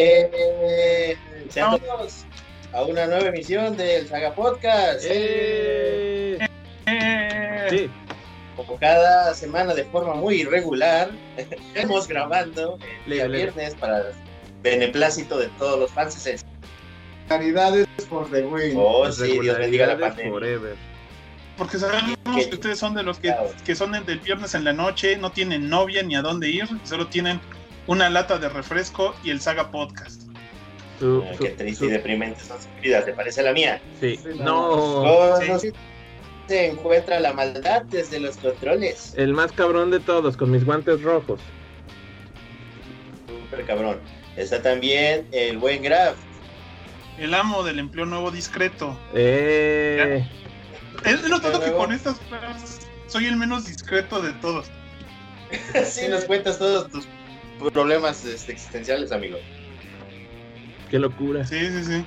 Eh, a una nueva emisión del Saga Podcast. Eh. Sí, Como cada semana de forma muy irregular, estamos grabando el día viernes para beneplácito de todos los fans. Caridades por the win. Oh, sí, Dios bendiga la pandemia. forever. Porque sabemos que ustedes son de los que, que son del viernes en la noche, no tienen novia ni a dónde ir, solo tienen una lata de refresco y el Saga Podcast. Su- Ah, su- Qué triste su- y deprimente son sus vidas, ¿te parece la mía? sí. No, ¿Cómo Sí. se encuentra la maldad desde los controles? el más cabrón de todos, con mis guantes rojos. Súper cabrón. Está también el buen Graf. El amo del empleo nuevo discreto. Eh, He notado que con estas frases soy el menos discreto de todos. Sí, nos cuentas todos tus problemas este, existenciales, amigo. qué locura. Sí, sí, sí.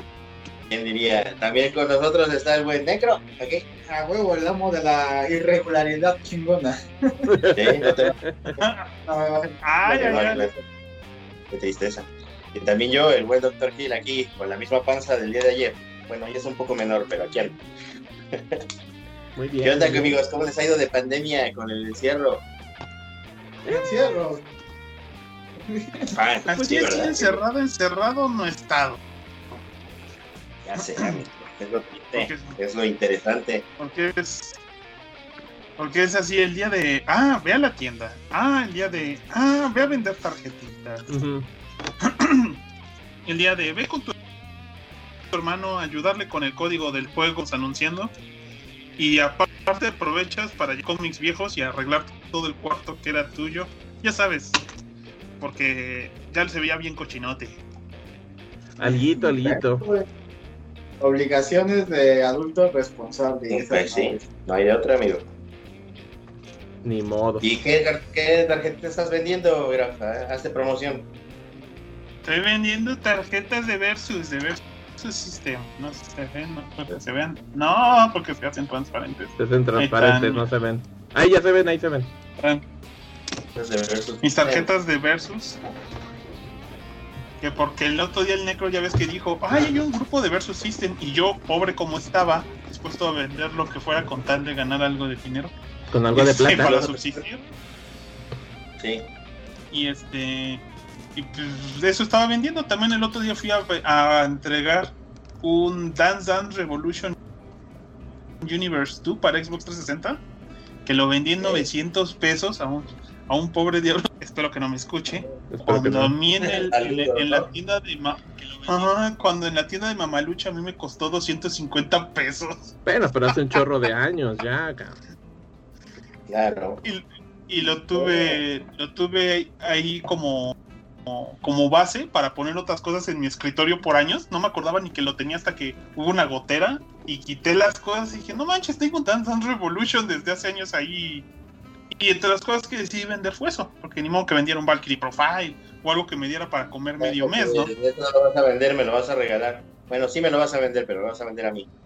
¿Quién diría? También con nosotros está el buen Necro. ¿ok? A huevo, el amo de la irregularidad chingona. Sí, no te Ah, Ay, no te ay. Qué tristeza. Y también yo, el buen Dr. Hill, aquí, con la misma panza del día de ayer. Bueno, ya es un poco menor, pero aquí ando. Muy bien. ¿Qué onda, amigos? ¿Cómo les ha ido de pandemia con el encierro? encierro. Ah, Pues sí, ya encerrado, encerrado no he estado. Ya sé, amigo. Es lo, es interesante. Porque es. Porque es así el día de. Ah, ve a la tienda. Ah, el día de. Ah, ve a vender tarjetitas. El día de. Ve con tu, tu hermano a ayudarle con el código del juego anunciando. Y aparte aprovechas para cómics viejos y arreglar todo el cuarto que era tuyo. Ya sabes. Porque ya se veía bien cochinote. Alguito, alguito. Obligaciones de adulto responsable. Pues sí, no hay de otra, amigo. Ni modo. ¿Y qué, qué tarjeta estás vendiendo, Grafa? Hazte promoción. Estoy vendiendo tarjetas de Versus, de Versus System. No se ven, no creo que se vean. No, porque se hacen transparentes. Se hacen transparentes, están. no se ven. Ahí ya se ven, ahí se ven. Mis tarjetas de Versus. Que porque el otro día el Necro ya ves que dijo, ay, hay un grupo de Versus System. Y yo, pobre como estaba, dispuesto a vender lo que fuera con tal de ganar algo de dinero. Con algo de plata. Para subsistir. Sí. Y este. Y pues de eso estaba vendiendo. También el otro día fui a, a entregar un Dance Dance Revolution Universe 2 para Xbox 360. Que lo vendí en Ok. 900 pesos a un, a un pobre diablo. Espero que no me escuche. Espero Cuando a no. mí en, el- en- en la tienda de Ma- Ajá, cuando en la tienda de Mamalucha a mí me costó 250 pesos. Bueno, pero hace un chorro de años ya, cabrón. Claro. Y, y lo tuve lo tuve ahí como, como como base para poner otras cosas en mi escritorio por años. No me acordaba ni que lo tenía hasta que hubo una gotera y quité las cosas y dije, no manches, tengo Dance Dance Revolution desde hace años ahí. Y entre las cosas que decidí vender fue eso, porque ni modo que vendiera un Valkyrie Profile o algo que me diera para comer medio mes, ¿no? Esto no lo vas a vender, me lo vas a regalar. Bueno, sí me lo vas a vender, pero lo vas a vender a mí.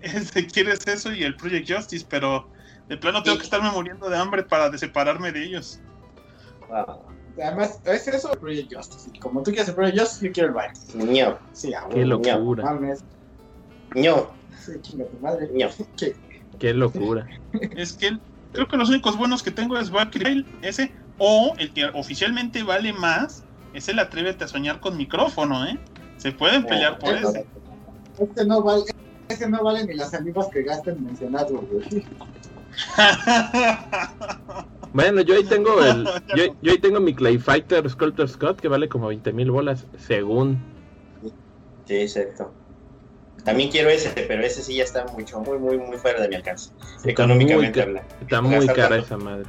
Este, quieres eso y el Project Justice, pero de plano tengo que estarme muriendo de hambre para de separarme de ellos. Wow. Además, es eso el Project Justice. Como tú quieres el Project Justice, yo quiero el ño, Sí, Qué locura. Ño, Sí, chinga tu madre. ¿Qué? Qué locura. Es que el- creo que los únicos buenos que tengo es Valkyrie, ese, o el que oficialmente vale más, es el Atrévete a soñar con micrófono, ¿eh? Se pueden pelear por eso. ese. Este no vale. Este no vale ni las amigos que gasten mencionarlo, güey. Bueno, yo ahí tengo el. Yo, yo ahí tengo mi Clay Fighter Sculptor Scott que vale como 20 mil bolas, según. Sí, exacto. También quiero ese, pero ese sí ya está mucho, muy, muy, muy fuera de mi alcance. Está Económicamente hablando. Está muy cara tanto. esa madre.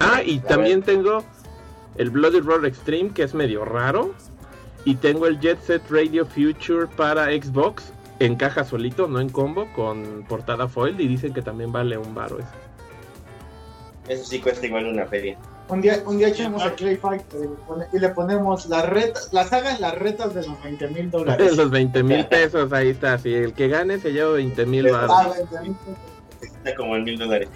Ah, y también tengo el Bloody Roar Extreme, que es medio raro. Y tengo el Jet Set Radio Future para Xbox en caja solito, no en combo, con portada foil. Y dicen que también vale un baro ese. Eso sí cuesta igual una feria. Un día, un día echamos a Clay Fight y le ponemos las retas, las sagas, las retas de los 20 mil dólares. Los 20 mil pesos, ahí está. Si el que gane se lleva 20 mil Ah, baros. 20 mil. Está como en mil dólares.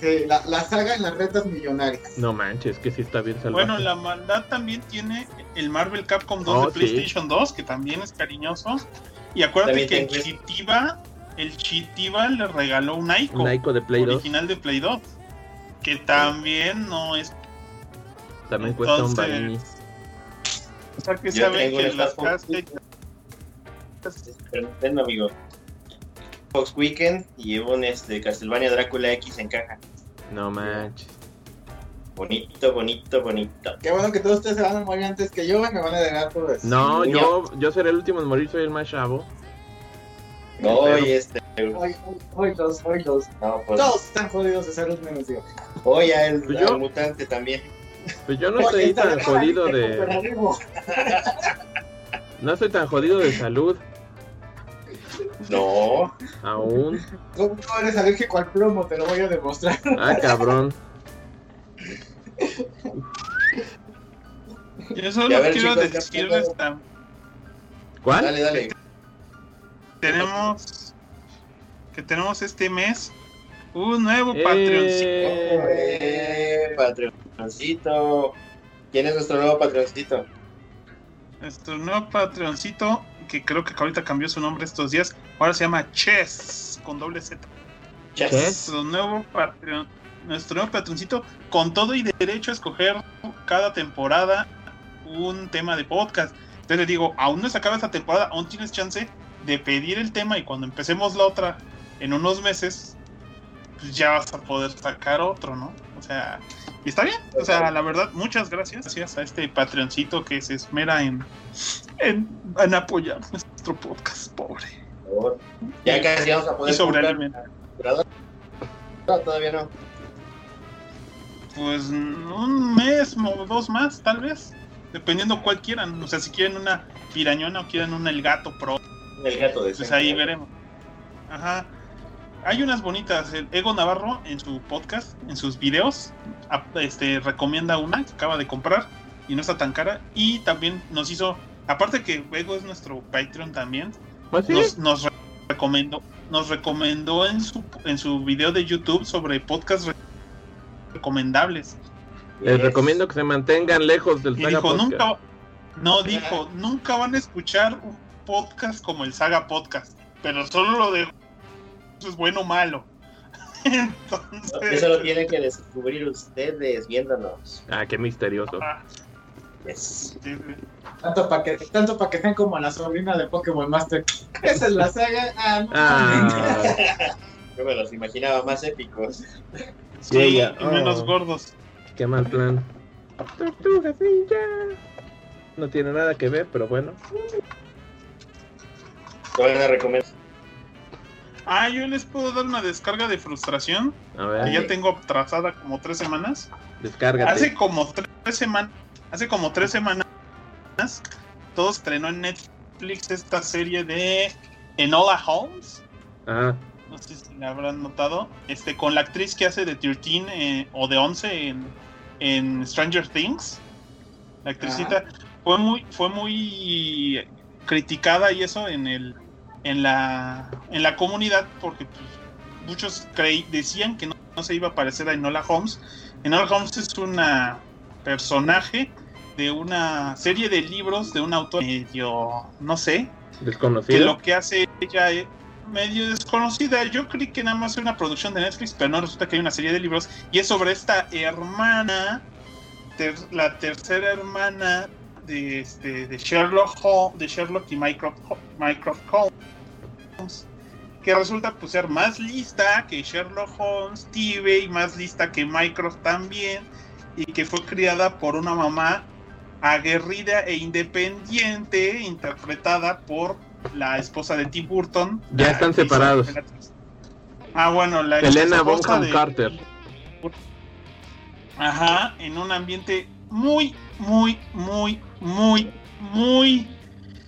Sí, la, la saga en las retas millonarias. No manches, que sí está bien salvaje. Bueno, la maldad también tiene el Marvel Capcom 2 Oh, de sí. PlayStation 2, que también es cariñoso. Y acuérdate También que Chitiba, el Chitiba le regaló un Ico Un Ico de Play 2 original de Play 2, que también no es. También cuesta un varini. O sea, que Yo saben tengo que el las casas Nintendo, amigo. Fox Weekend y un este, Castlevania Drácula X en caja. No manches. Bonito, bonito, bonito. Qué bueno que todos ustedes se van a morir antes que yo, me van a dejar todo eso. No, yo, yo seré el último en morir, soy el más chavo. Hoy este. Hoy, hoy, hoy los, hoy los. No, pues, Todos están jodidos de salud menos yo. hoy a el, Pues yo- al mutante también. Pues yo no estoy tan jodido de. No estoy tan jodido de salud No. aún. ¿Cómo no eres alérgico al plomo? Te lo voy a demostrar. Ah, cabrón. Yo solo ver, quiero chicos, decirles tam- ¿Cuál? Dale, dale. tenemos que tenemos este mes un nuevo. Patreoncito. Eh, Patreoncito. ¿Quién es nuestro nuevo patroncito? Nuestro nuevo Patreoncito, que creo que ahorita cambió su nombre estos días, ahora se llama Chess con doble Z. ¿Qué? Nuestro nuevo Patreon, nuestro nuevo patroncito con todo y derecho a escoger cada temporada un tema de podcast. Entonces le digo, aún no se acaba esta temporada, aún tienes chance de pedir el tema y cuando empecemos la otra en unos meses, pues ya vas a poder sacar otro, ¿no? O sea, y está bien. O sea, la verdad, muchas gracias. Gracias a este Patreoncito que se esmera en, en, en apoyar nuestro podcast, pobre. Por favor. Ya casi vamos a Y poder sobre curador. No, todavía no. Pues un mes o dos más, tal vez. Dependiendo cuál quieran. O sea, si quieren una pirañona o quieren un El Gato Pro, El gato de pues ahí veremos. Ajá. Hay unas bonitas. El Ego Navarro en su podcast, en sus videos, este, recomienda una que acaba de comprar y no está tan cara. Y también nos hizo, aparte que Ego es nuestro Patreon también, ¿Pues sí? nos, nos re- recomendó, nos recomendó en su, en su video de YouTube sobre podcast re- recomendables. Les recomiendo que se mantengan lejos del Y Saga dijo, Podcast. nunca, no, dijo, nunca van a escuchar un podcast como el Saga Podcast, pero solo lo de eso es bueno o malo. Entonces, Eso lo tienen que descubrir ustedes viéndonos. Ah, qué misterioso. ah, Yes. sí, sí. Tanto para que, tanto pa' que sean como la sobrina de Pokémon Master. Esa es la saga. Ah, no. Ah, Yo me los imaginaba más épicos. Sí, y menos oh. gordos. qué mal plan. Tortugas ninja. No tiene nada que ver, pero bueno. Te van a recomendar. Ah, yo les puedo dar una descarga de frustración, A que ver, ya tengo atrasada como tres semanas. descárgate. Hace como tres semanas, hace como tres semanas, todo estrenó en Netflix esta serie de Enola Holmes. Ah, No sé si la habrán notado. Este, con la actriz que hace de 13 eh, o de 11 en, en Stranger Things. La actricita fue muy, fue muy criticada y eso en el en la en la comunidad porque pues, muchos creí, decían que no, no se iba a parecer a Enola Holmes. Enola Holmes es una personaje de una serie de libros de un autor medio, no sé, que desconocido. lo que hace ella es medio desconocida. Yo creí que nada más era una producción de Netflix, pero no resulta que hay una serie de libros y es sobre esta hermana, ter- la tercera hermana de, este, de Sherlock Holmes, de Sherlock y Mycroft, Mycroft Holmes, que resulta pues ser más lista que Sherlock Holmes, Tive y más lista que Mycroft también, y que fue criada por una mamá aguerrida e independiente, interpretada por la esposa de Tim Burton. Ya están separados. Ah, bueno, la esposa Bonham de- Carter. Ajá, en un ambiente muy, muy, muy, muy, muy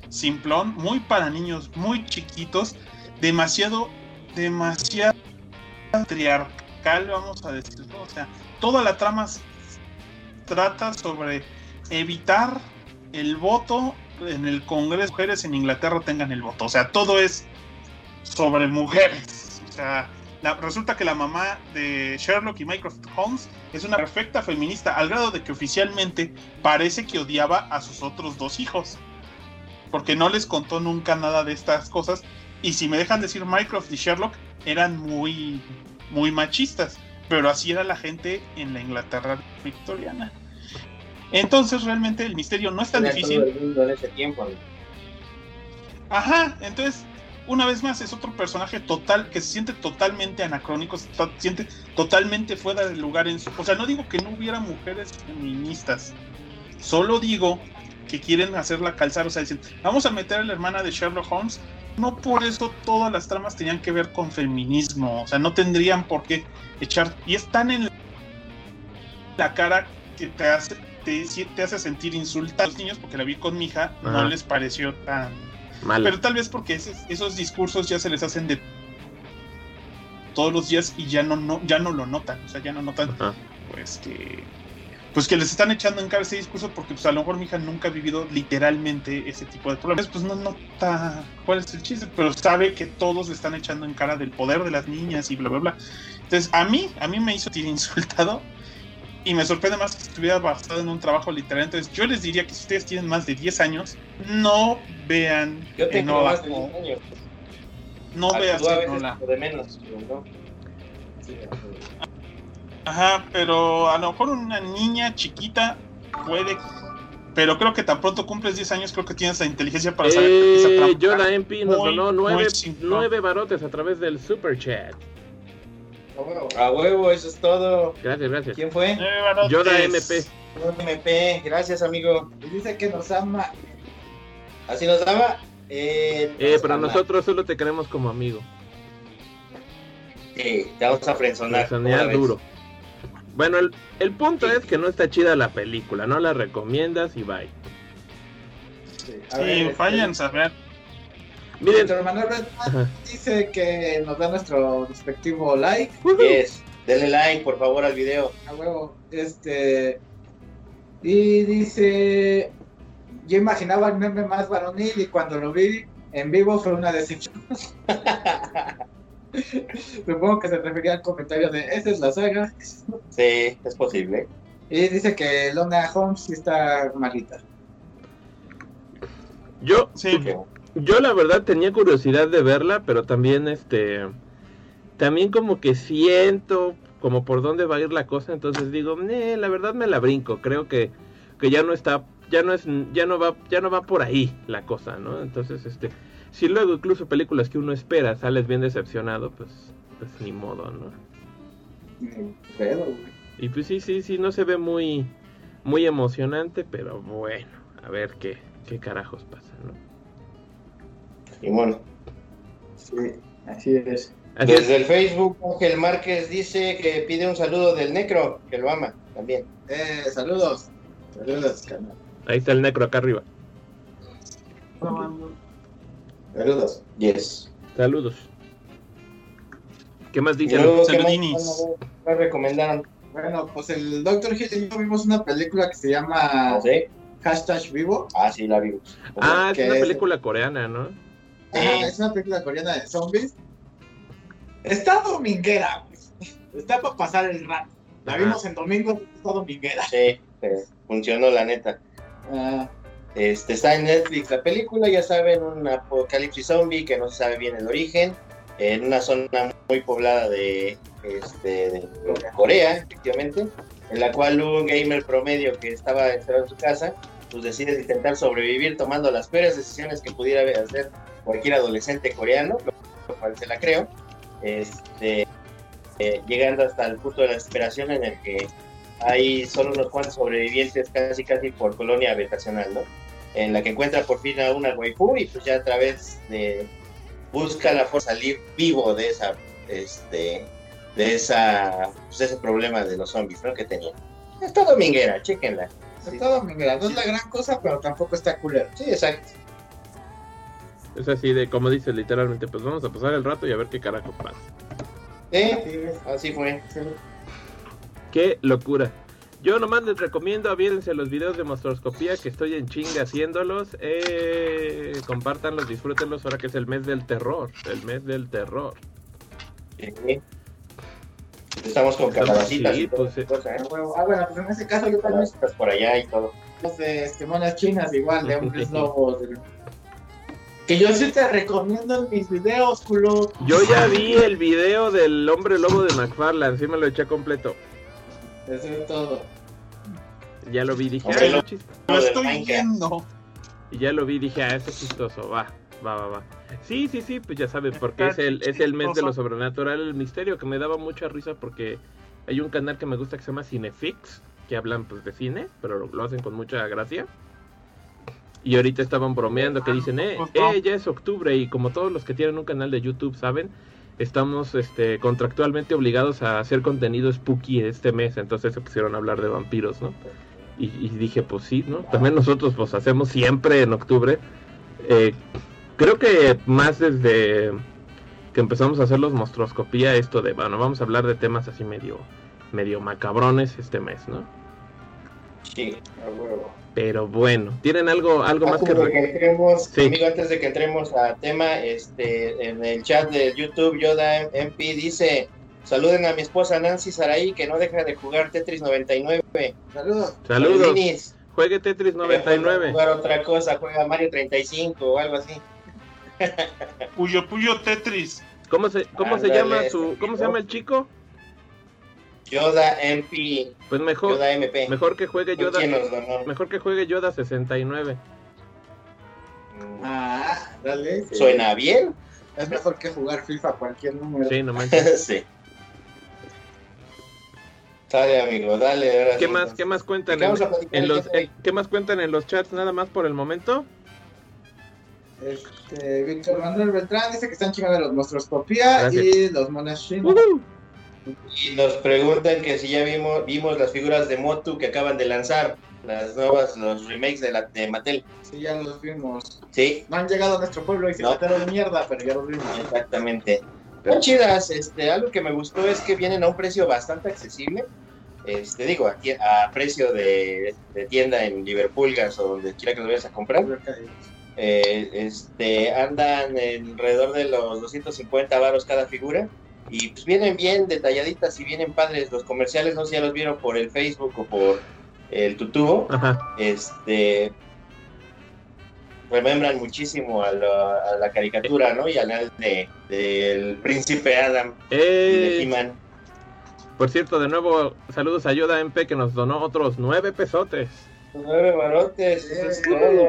simplón, muy para niños, muy chiquitos, demasiado, demasiado patriarcal, vamos a decirlo. O sea, toda la trama trata sobre evitar el voto en el Congreso, mujeres en Inglaterra tengan el voto. O sea, todo es sobre mujeres. O sea, la- resulta que la mamá de Sherlock y Mycroft Holmes es una perfecta feminista, al grado de que oficialmente parece que odiaba a sus otros dos hijos. Porque no les contó nunca nada de estas cosas. Y si me dejan decir, Mycroft y Sherlock eran muy, muy machistas. Pero así era la gente en la Inglaterra victoriana. Entonces realmente el misterio no es tan difícil. todo el mundo en ese tiempo. amigo. Ajá, entonces, una vez más, es otro personaje total que se siente totalmente anacrónico, se to- siente totalmente fuera de lugar en su. O sea, no digo que no hubiera mujeres feministas, solo digo que quieren hacerla calzar, o sea, dicen, vamos a meter a la hermana de Sherlock Holmes. No por eso todas las tramas tenían que ver con feminismo, o sea, no tendrían por qué echar. Y están en la cara que te hace, te, te hace sentir insultado a los niños, porque la vi con mi hija, no les pareció tan Mal. pero tal vez porque ese- esos discursos ya se les hacen de todos los días y ya no, no, ya no lo notan. O sea, ya no notan Ajá. pues que pues que les están echando en cara ese discurso porque pues a lo mejor mi hija nunca ha vivido literalmente ese tipo de problemas. Pues no nota cuál es el chiste, pero sabe que todos le están echando en cara del poder de las niñas y bla bla bla. Entonces a mí, a mí me hizo insultado y me sorprende más que estuviera basado en un trabajo literal. Entonces yo les diría que si ustedes tienen más de 10 años, no vean Yo tengo más de o- 10 años. no veas de menos, no. Sí, Ajá, pero a lo mejor una niña chiquita puede. Pero creo que tan pronto cumples 10 años, creo que tienes la inteligencia para saber que esa Eh, trampa- Yoda MP nos donó nueve, muy chingón. nueve barotes a través del super chat. A huevo, eso es todo. Gracias, gracias. ¿Quién fue? Eh, barotes. Yoda MP. MP, gracias amigo. Dice que nos ama. Así nos daba. Eh, Eh, pero ama. nosotros solo te queremos como amigo. Sí, te vamos a frenzonar. Personalidad ¿cómo la ves? duro. Bueno, el, el punto es que no está chida la película, no la recomiendas y bye. Sí, a Sí, ver, este, vayan a. Miren, Manuel dice que nos da nuestro respectivo like. Yes. Denle like, por favor, al video. A huevo. Este. Y dice. Yo imaginaba el meme más varonil y cuando lo vi en vivo fue una decepción. Supongo que se refería al comentario de esa es la saga. Sí, es posible. Y dice que Lona Holmes sí está malita. yo, Sí, yo la verdad tenía curiosidad de verla, pero también este, también como que siento como por dónde va a ir la cosa, entonces digo, "Nee, la verdad me la brinco, creo que, que ya no está, ya no es, ya no va, ya no va por ahí la cosa, ¿no? Entonces este, si luego incluso películas que uno espera sales bien decepcionado, pues, pues ni modo, ¿no? Güey. Y pues sí, sí, sí, no se ve muy, muy emocionante, pero bueno, a ver qué, qué carajos pasa, ¿no? Y bueno, Sí, así es. Así es. desde el Facebook, Ángel Márquez dice que pide un saludo del Necro, que lo ama también. Eh, saludos. Saludos, canal. Ahí está el necro acá arriba. Saludos. Yes. Saludos. ¿Qué más dicen? luego, ¿qué más Saludinis. nos recomendaron? Bueno, pues el Dr. Hill y yo vimos una película que se llama ¿Sí? Hashtag Vivo. Ah, sí, la vimos. Ah, es una es- película coreana, ¿no? Ajá, es una película coreana de zombies. Está dominguera, güey. Está para pasar el rato. La Ajá. vimos en domingo, está dominguera. Sí, eh, funcionó la neta. Ah, Este, está en Netflix la película, ya saben, un apocalipsis zombie que no se sabe bien el origen, en una zona muy poblada de, este, de Corea, efectivamente, en la cual un gamer promedio que estaba encerrado en su casa, pues decide intentar sobrevivir tomando las peores decisiones que pudiera hacer cualquier adolescente coreano, lo cual se la creo, este, eh, llegando hasta el punto de la desesperación en el que hay solo unos cuantos sobrevivientes casi casi por colonia habitacional, ¿no? En la que encuentra por fin a una waifu y pues ya a través de busca la forma de salir vivo de esa este de esa pues, ese problema de los zombies, ¿no? que tenía. Está dominguera, chéquenla. está dominguera. No es la gran cosa, pero tampoco está culero. Sí, exacto. Es así de, como dices literalmente, pues vamos a pasar el rato y a ver qué carajos pasa. Sí, Sí, así fue. sí. Qué locura. Yo nomás les recomiendo, aviérense los videos de monstruoscopía que estoy en chinga haciéndolos. Eh, compártanlos, disfrútenlos ahora que es el mes del terror. El mes del terror. Sí. Estamos con calabacitas Sí, pues, esa cosa, ¿eh? Ah, bueno, pues en ese caso yo también Calabacitas por allá y todo. de este, monas chinas igual, de hombres lobos. de- Que yo sí te recomiendo en mis videos, culo. Yo ya vi el video del hombre lobo de McFarlane, sí me lo eché completo. Eso es todo. Ya lo vi, dije, Hombre ah, Lo del estoy viendo. Y ya lo vi, dije, ah, este es chistoso, va, va, va, va. Sí, sí, sí, pues ya sabes, porque es el, es el mes de lo sobrenatural, el misterio, que me daba mucha risa porque hay un canal que me gusta que se llama Cinefix, que hablan pues de cine, pero lo, lo hacen con mucha gracia. Y ahorita estaban bromeando que dicen, eh, eh, ya es octubre y como todos los que tienen un canal de YouTube saben, estamos este, contractualmente obligados a hacer contenido spooky este mes, entonces se pusieron a hablar de vampiros, ¿no? Y, y dije, pues sí, ¿no? También nosotros pues hacemos siempre en octubre. Eh, creo que más desde que empezamos a hacer los monstruoscopía, esto de, bueno, vamos a hablar de temas así medio, medio macabrones este mes, ¿no? Sí, a huevo. Pero bueno, ¿tienen algo, algo más que... Que re- entremos, Sí. amigo, antes de que entremos al tema, este, en el chat de YouTube, Yoda MP dice, saluden a mi esposa Nancy Saraí, que no deja de jugar Tetris 99. Saludos. Saludos, juegue Tetris Deja de 99. Jugar otra cosa, juega Mario 35 o algo así. Puyo Puyo Tetris. ¿Cómo se, cómo se llama su, cómo se llama el chico? Yoda MP, Pues mejor, Yoda MP. mejor que juegue Yoda, mejor que juegue Yoda 69. Mm, Ah, dale. sí. Suena bien. Es mejor que jugar FIFA a cualquier número. Sí, no manches. sí. Dale, amigo, dale. ahora ¿Qué sí, más, qué más cuentan ¿De qué en, los, en- qué más cuentan en los chats nada más por el momento? Este, Víctor Manuel Beltrán dice que están chingando los monstruoscopía Gracias. y los monas. Ujú. Y nos preguntan que si ya vimos, vimos las figuras de Motu que acaban de lanzar, las nuevas, los remakes de, la, de Mattel. Sí, ya los vimos. Sí, No han llegado a nuestro pueblo y se No. mataron de mierda, pero ya los vimos. exactamente. Están chidas, este, algo que me gustó es que vienen a un precio bastante accesible. Este, digo, a, precio de, de tienda en Liverpool gas o donde quiera que los vayas a comprar. Eh, este, andan alrededor de los 250 varos cada figura. Y pues vienen bien detalladitas y vienen padres. Los comerciales, no sé si ya los vieron por el Facebook o por el Tutubo. Ajá. Este remembran muchísimo a la, a la caricatura, ¿no? Y al de, del príncipe Adam y de Eh, He-Man. Por cierto, de nuevo, saludos a Yoda MP que nos donó otros nueve pesotes. Nueve barotes, eso es todo.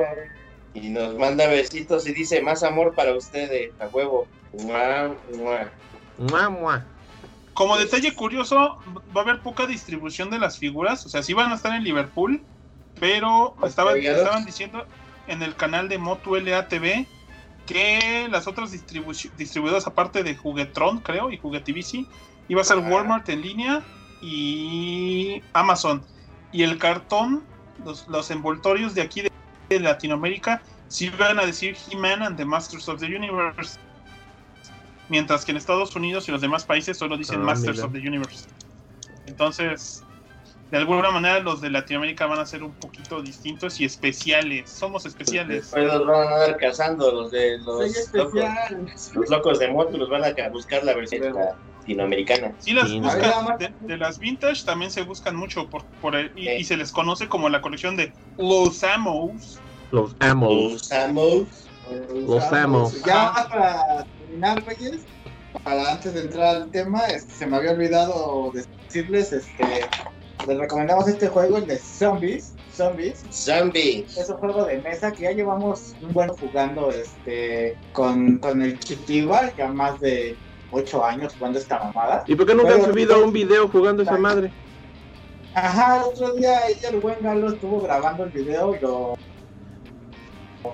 Y nos manda besitos y dice más amor para ustedes, a huevo. Mua, mua. Mua, mua. Como detalle curioso, va a haber poca distribución de las figuras. O sea, sí van a estar en Liverpool, pero estaban, estaban diciendo en el canal de Motu LATV que las otras distribu distribuidoras, aparte de Juguetron, creo, y Juguetivici, iba a ser Ah. Walmart en línea y Amazon. Y el cartón, los, los envoltorios de aquí de, de Latinoamérica, sí van a decir He-Man and the Masters of the Universe. Mientras que en Estados Unidos y los demás países solo dicen Ah, Masters mira. of the Universe. Entonces, de alguna manera los de Latinoamérica van a ser un poquito distintos y especiales. Somos especiales. Después los van a andar cazando los de los locos, los locos de moto, los van a ca- buscar la versión latinoamericana. Sí, las Sí, buscan, de, de las vintage también se buscan mucho por, por el- y, se les conoce como la colección de Los Amos. Los amo. Los Amos. Los amo. Ya para terminar, Reyes, para antes de entrar al tema, este, se me había olvidado decirles, este, les recomendamos este juego, el de Zombies. Zombies. Zombies. Es un juego de mesa que ya llevamos un buen jugando este, con, con el Chitiba, ya más de 8 años jugando esta mamada. ¿Y por qué nunca han Pero- subido un video jugando esa madre? Ajá, el otro día ella, el buen Galo, estuvo grabando el video y lo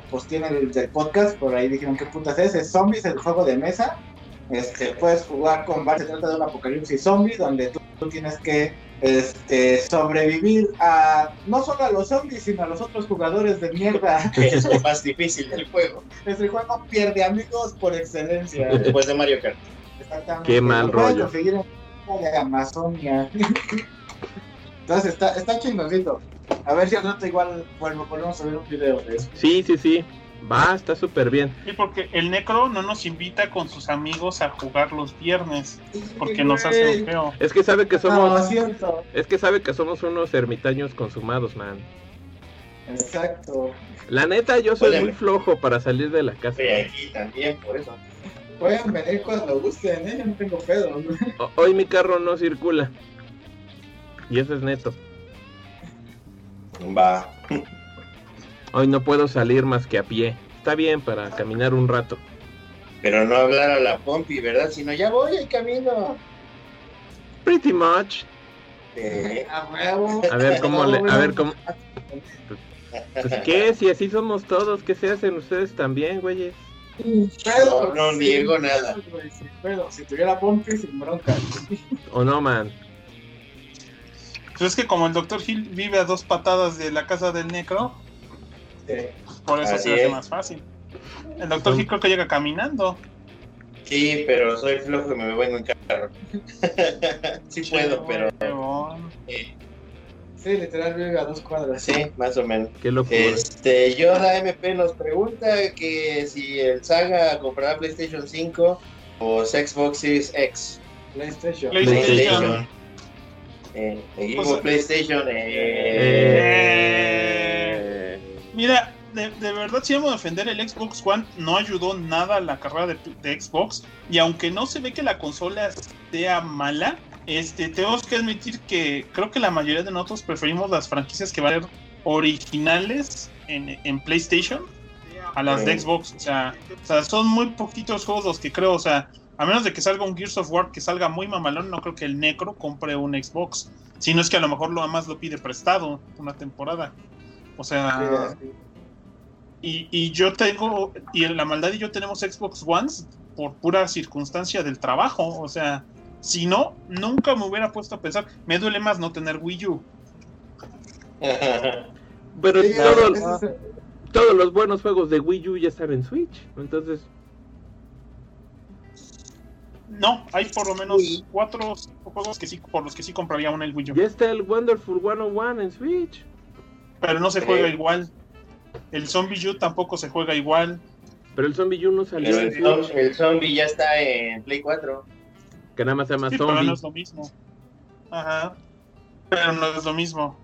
pues tiene el del podcast, por ahí dijeron qué putas es, es Zombies, el juego de mesa. Este, puedes jugar con varios, se trata de un apocalipsis zombie donde tú, tú tienes que este, sobrevivir a no solo a los zombies, sino a los otros jugadores de mierda. Que es lo más difícil del juego. Es el juego pierde amigos por excelencia. Después de Mario Kart. Exactamente. Qué mal rollo. conseguir en la de Amazonia. Entonces está, está chingoncito. A ver si al rato igual vuelvo, volvemos a ver un video de eso. Sí, sí, sí. Va, está súper bien. Sí, porque el Necro no nos invita con sus amigos a jugar los viernes, porque nos hace un feo. Es que sabe que No, somos, cierto. es que sabe que somos unos ermitaños consumados, man. Exacto. La neta, yo soy Oye, muy flojo para salir de la casa. Estoy aquí también, por eso. Pueden venir cuando gusten, ¿eh? Yo no tengo pedo. Hoy mi carro no circula. Y eso es neto. Va. Hoy no puedo salir más que a pie. Está bien para caminar un rato. Pero no hablar a la Pompi, ¿verdad? Sino ya voy el camino. Pretty much. Eh, A huevo. A ver cómo le, a ver cómo. Pues qué, si así somos todos, ¿qué se hacen ustedes también, güeyes? Pedo, No, niego nada. Si tuviera pompi, sin bronca. ¿O no, man? Pues es que como el Dr. Hill vive a dos patadas de la casa del Necro, Sí. por eso Así se hace es. más fácil. El Dr. Hill creo que llega caminando. Sí, pero soy flojo y me vengo en carro. sí puedo, pero eh, Sí, literal vive a dos cuadras. sí, más o menos. Qué locura. Este, Yoda MP nos pregunta que si el Saga comprará PlayStation 5 o Xbox Series X. PlayStation. PlayStation. Eh, sea- PlayStation. Eh, Eh, Mira, de, de verdad, si vamos a defender el Xbox One, no ayudó nada a la carrera de, de Xbox. Y aunque no se ve que la consola sea mala, este, tenemos que admitir que creo que la mayoría de nosotros preferimos las franquicias que van a ser originales en, en PlayStation a las de. Xbox. O sea, o sea, son muy poquitos juegos los que creo, o sea, a menos de que salga un Gears of War que salga muy mamalón, no creo que el Necro compre un Xbox. Si no es que a lo mejor lo más lo pide prestado una temporada. O sea, Sí, y, y yo tengo, y en la maldad y yo tenemos Xbox Ones por pura circunstancia del trabajo. O sea, si no, nunca me hubiera puesto a pensar, me duele más no tener Wii U. pero Sí, todo- ese es el- todos los buenos juegos de Wii U ya están en Switch. Entonces, No, hay por lo menos Wii. cuatro o cinco juegos que sí, por los que sí compraría una el Wii U. ya está el Wonderful 101 en Switch. Pero no se Sí. juega igual. El Zombie U tampoco se juega igual. Pero el Zombie U no salió Pero en el, Switch. el zombie ya está en Play 4. Que nada más se llama Sí, pero no es lo mismo. Ajá. Pero no es lo mismo.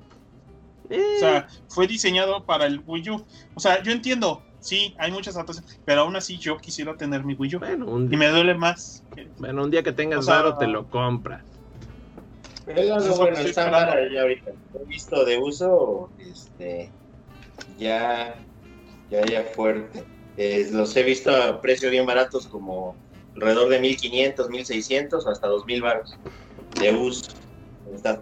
Eh, O sea, fue diseñado para el Wii U. O sea, yo entiendo, sí, hay muchas adaptaciones, pero aún así yo quisiera tener mi Wii U. bueno, un, Y me duele más. que- bueno, un día que tengas O sea, varo te lo compras. Pero lo bueno, está para ya ahorita. He visto de uso, este, ya, ya, ya fuerte. Eh, los he visto a precios bien baratos, como alrededor de 1500, 1600 o hasta 2000 baros de uso. Está.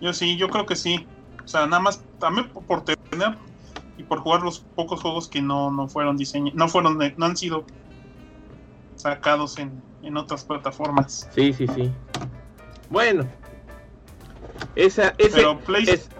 Yo sí, yo creo que sí. O sea, nada más, también por- tener y por jugar los pocos juegos que no, no fueron diseñados, no fueron, no han sido sacados en, en otras plataformas. Sí, sí, sí. Bueno. Esa, ese, Pero PlayStation.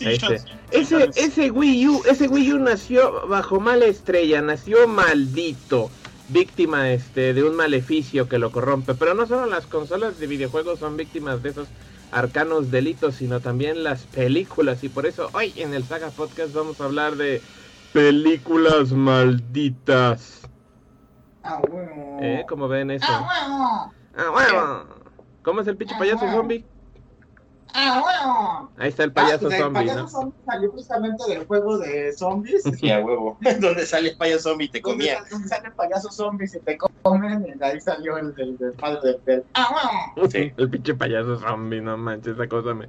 ese. Ese, ese Wii U, ese Wii U nació bajo mala estrella, nació maldito, víctima este de un maleficio que lo corrompe. Pero no solo las consolas de videojuegos son víctimas de esos arcanos delitos, sino también las películas. Y por eso hoy en el Saga Podcast vamos a hablar de películas malditas. Ah, bueno. ¿Eh? ¿Cómo ven eso? Ah, Ah, bueno. ¿Cómo es el pinche payaso zombie? Ah, bueno. Ahí está el Ah, payaso el zombie, payaso ¿no? zombie salió precisamente del juego de zombies. Y a huevo. Donde sale el payo zombie y te comía. Donde, donde sale el payaso zombie y te comen. Y ahí salió el del, padre del, del- Ah, bueno. Sí. El pinche payaso zombie, no manches, esa cosa me,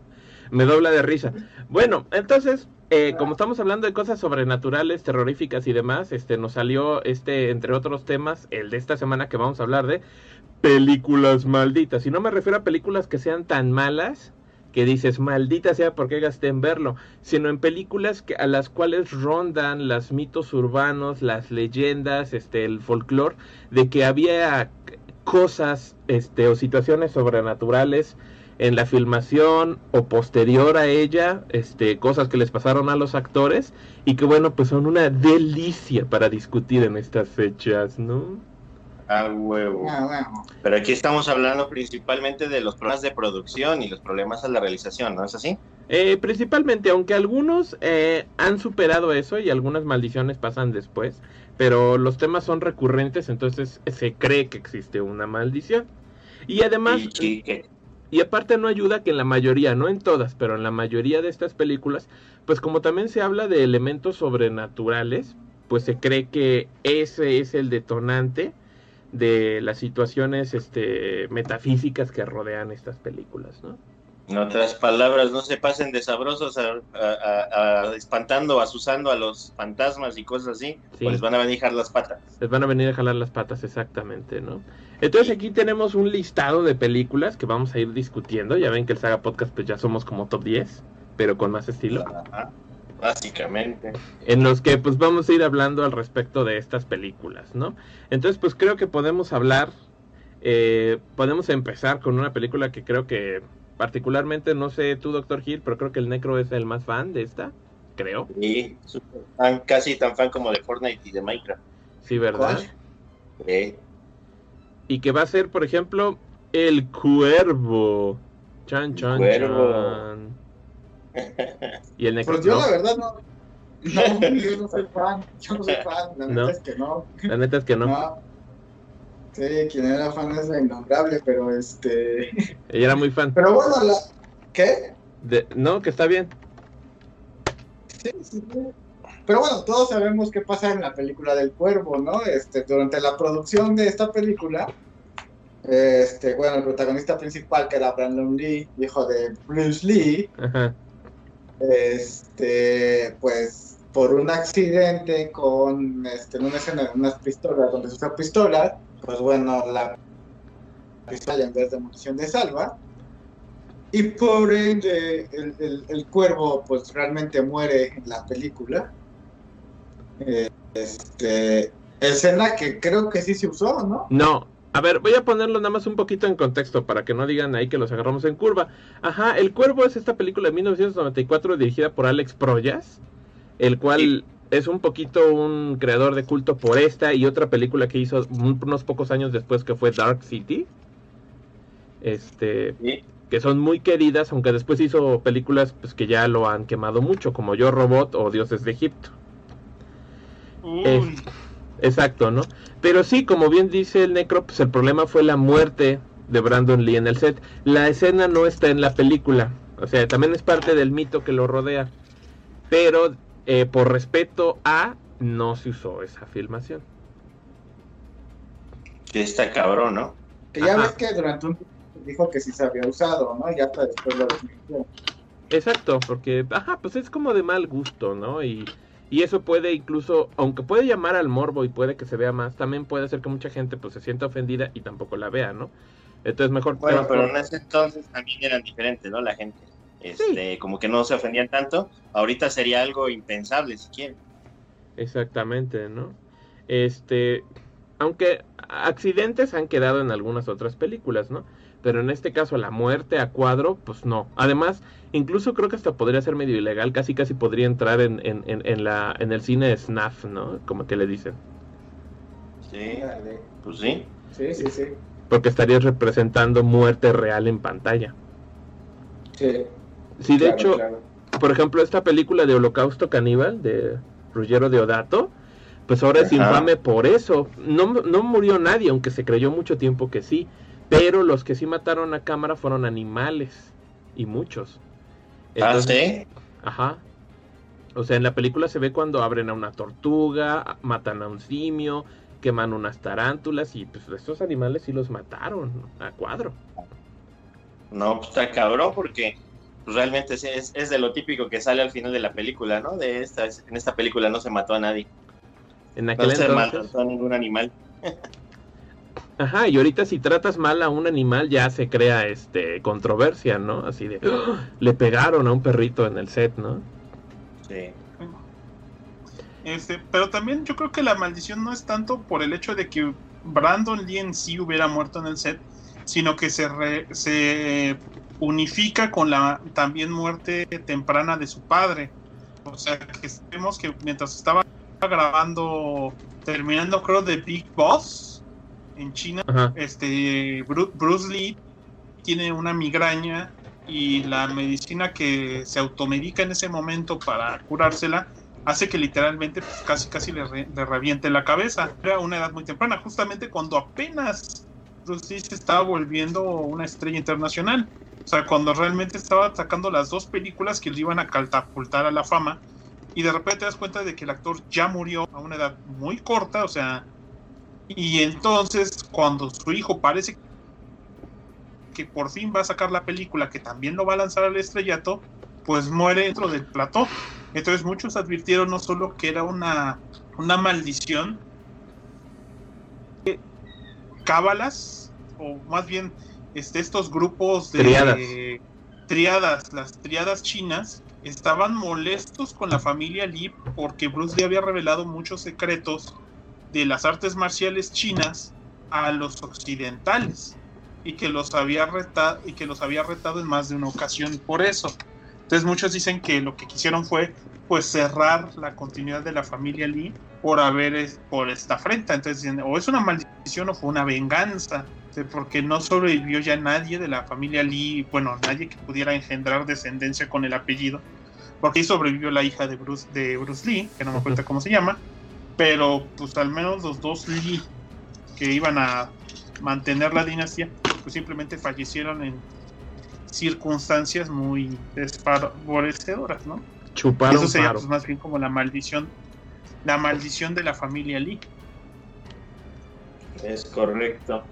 me dobla de risa. Bueno, entonces, eh, como estamos hablando de cosas sobrenaturales, terroríficas y demás, este nos salió este, entre otros temas, el de esta semana que vamos a hablar de películas malditas. Y no me refiero a películas que sean tan malas que dices, maldita sea porque gasté en verlo, sino en películas que, a las cuales rondan los mitos urbanos, las leyendas, este, el folclore, de que había cosas este, o situaciones sobrenaturales en la filmación o posterior a ella, este, cosas que les pasaron a los actores y que bueno, pues son una delicia para discutir en estas fechas, ¿no? A huevo. Ah. Pero aquí estamos hablando principalmente de los problemas de producción y los problemas a la realización, ¿no es así? Eh, principalmente, aunque algunos eh, han superado eso y algunas maldiciones pasan después, pero los temas son recurrentes, entonces se cree que existe una maldición. Y además, y aparte no ayuda que en la mayoría, no en todas, pero en la mayoría de estas películas, pues como también se habla de elementos sobrenaturales, pues se cree que ese es el detonante de las situaciones este, metafísicas que rodean estas películas, ¿no? En otras palabras, no se pasen de sabrosos a, a- a- a- espantando, asusando a los fantasmas y cosas así, Sí. o les van a venir las patas. Les van a venir a jalar las patas exactamente, ¿no? Entonces aquí tenemos un listado de películas que vamos a ir discutiendo. Ya ven que el Saga Podcast pues ya somos como top 10, pero con más estilo. Ajá, Básicamente. En los que pues vamos a ir hablando al respecto de estas películas, ¿no? Entonces pues creo que podemos hablar, eh, podemos empezar con una película que creo que particularmente, no sé tú Doctor Hill, pero creo que el Necro es el más fan de esta, creo. Fan, casi tan fan como de Fortnite y de Minecraft. Sí, ¿verdad? Y que va a ser, por ejemplo, El Cuervo. Chan, chan, Cuervo. chan. Y el Necro Pues yo no. la verdad no. No, yo no soy fan. Yo no soy fan. La No. neta es que no. La neta es que no. No. Sí, quien era fan es la innombrable, pero este. Ella era muy fan. Pero bueno, la. ¿Qué? De... No, que está bien. Sí, sí, sí. Pero bueno, todos sabemos qué pasa en la película del cuervo, ¿no? Este, durante la producción de esta película, este, bueno, el protagonista principal, que era Brandon Lee, hijo de Bruce Lee, Ajá. Este, pues por un accidente con, este, en una escena de unas pistolas, donde se usa pistola, pues bueno, la pistola en vez de munición de salva, y por ende el, el- cuervo pues realmente muere en la película. Eh, Este, escena que creo que sí se usó, ¿no? No. A ver, voy a ponerlo nada más un poquito en contexto para que no digan ahí que los agarramos en curva. Ajá, El Cuervo es esta película de 1994 dirigida por Alex Proyas, el cual Sí. es un poquito un creador de culto por esta y otra película que hizo un- unos pocos años después que fue Dark City. Este, sí. que son muy queridas, aunque después hizo películas pues que ya lo han quemado mucho, como Yo Robot o Dioses de Egipto. Exacto, ¿no? Pero sí, como bien dice el Necro, pues el problema fue la muerte de Brandon Lee en el set. La escena no está en la película, o sea, también es parte del mito que lo rodea. Pero eh, por respeto a, no se usó esa filmación. Que está cabrón, ¿no? Que ya Ajá. ves que durante un tiempo dijo que sí se había usado, ¿no? Y hasta después lo desmintió. Exacto, porque, ajá, pues es como de mal gusto, ¿no? Y, y eso puede incluso, aunque puede llamar al morbo y puede que se vea más, también puede hacer que mucha gente pues se sienta ofendida y tampoco la vea, ¿no? Entonces mejor... Bueno, pero en ese entonces también eran diferentes, ¿no? La gente. Este, como que no se ofendían tanto. Ahorita sería algo impensable, si quieren. Exactamente, ¿no? Este, aunque accidentes han quedado en algunas otras películas, ¿no? Pero en este caso la muerte a cuadro, pues no. Además, incluso creo que hasta podría ser medio ilegal, casi casi podría entrar en, en, en, en la, en el cine snuff, ¿no? Como que le dicen. Sí, pues sí. Sí, sí, sí. Porque estarías representando muerte real en pantalla. Sí, Sí, de claro, hecho, claro. por ejemplo, esta película de Holocausto Caníbal de Ruggiero Deodato, pues ahora es Ajá. infame por eso. No, no murió nadie, aunque se creyó mucho tiempo que sí. Pero los que sí mataron a cámara fueron animales. Y muchos. Ah, sí. Ajá. O sea, en la película se ve cuando abren a una tortuga, matan a un simio, queman unas tarántulas y pues estos animales sí los mataron a cuadro. No, pues está cabrón porque pues, realmente es, es, de lo típico que sale al final de la película, ¿no? De esta, en esta película no se mató a nadie. En No aquel se entonces. mató a ningún animal. Ajá, y ahorita si tratas mal a un animal ya se crea este controversia, ¿no? Así de ¡Ah! le pegaron a un perrito en el set, ¿no? Sí. Este, pero también yo creo que la maldición no es tanto por el hecho de que Brandon Lee en sí hubiera muerto en el set, sino que se, re- se unifica con la también muerte temprana de su padre. O sea, que vemos que mientras estaba grabando, terminando creo de Big Boss en China, Ajá. este Bru- Bruce Lee tiene una migraña y la medicina que se automedica en ese momento para curársela hace que literalmente pues, casi casi le, reviente la cabeza. Era una edad muy temprana, justamente cuando apenas Bruce Lee se estaba volviendo una estrella internacional. O sea, cuando realmente estaba sacando las dos películas que le iban a catapultar a la fama y de repente te das cuenta de que el actor ya murió a una edad muy corta, o sea, y entonces cuando su hijo parece que por fin va a sacar la película que también lo va a lanzar al estrellato, pues muere dentro del plató. Entonces muchos advirtieron no solo que era una, una maldición, cábalas, o más bien este, estos grupos de triadas, las triadas chinas, estaban molestos con la familia Lee porque Bruce Lee había revelado muchos secretos de las artes marciales chinas a los occidentales y que los había retado y que los había retado en más de una ocasión por eso. Entonces muchos dicen que lo que quisieron fue pues cerrar la continuidad de la familia Lee por haber por esta afrenta. Entonces o es una maldición o fue una venganza, porque no sobrevivió ya nadie de la familia Lee, bueno, nadie que pudiera engendrar descendencia con el apellido, porque ahí sobrevivió la hija de Bruce, de Bruce Lee, que no me cuenta cómo se llama, pero pues al menos los dos Lee que iban a mantener la dinastía, pues simplemente fallecieron en circunstancias muy desfavorecedoras, ¿no? Chuparon Eso sería pues, más bien como la maldición, la maldición de la familia Lee. Es correcto.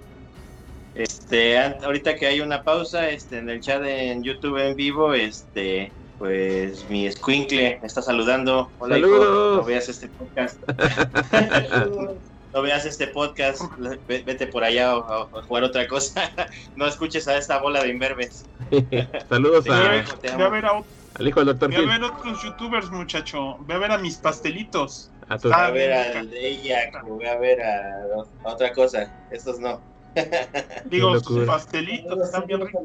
Este, ahorita que hay una pausa, este, en el chat en YouTube en vivo, este, pues mi squinkle me está saludando. Hola, Hijo, no veas este podcast. no veas este podcast, vete por allá a, jugar otra cosa. no escuches a esta bola de imberbes. Saludos a, ve a ver a, al hijo del doctor Ve a ver otros youtubers, muchacho. Ve a ver a mis pastelitos. A Ve a ver al de ella, ve a ver a, otra cosa. Estos no. Digo, sus pastelitos están bien ricos.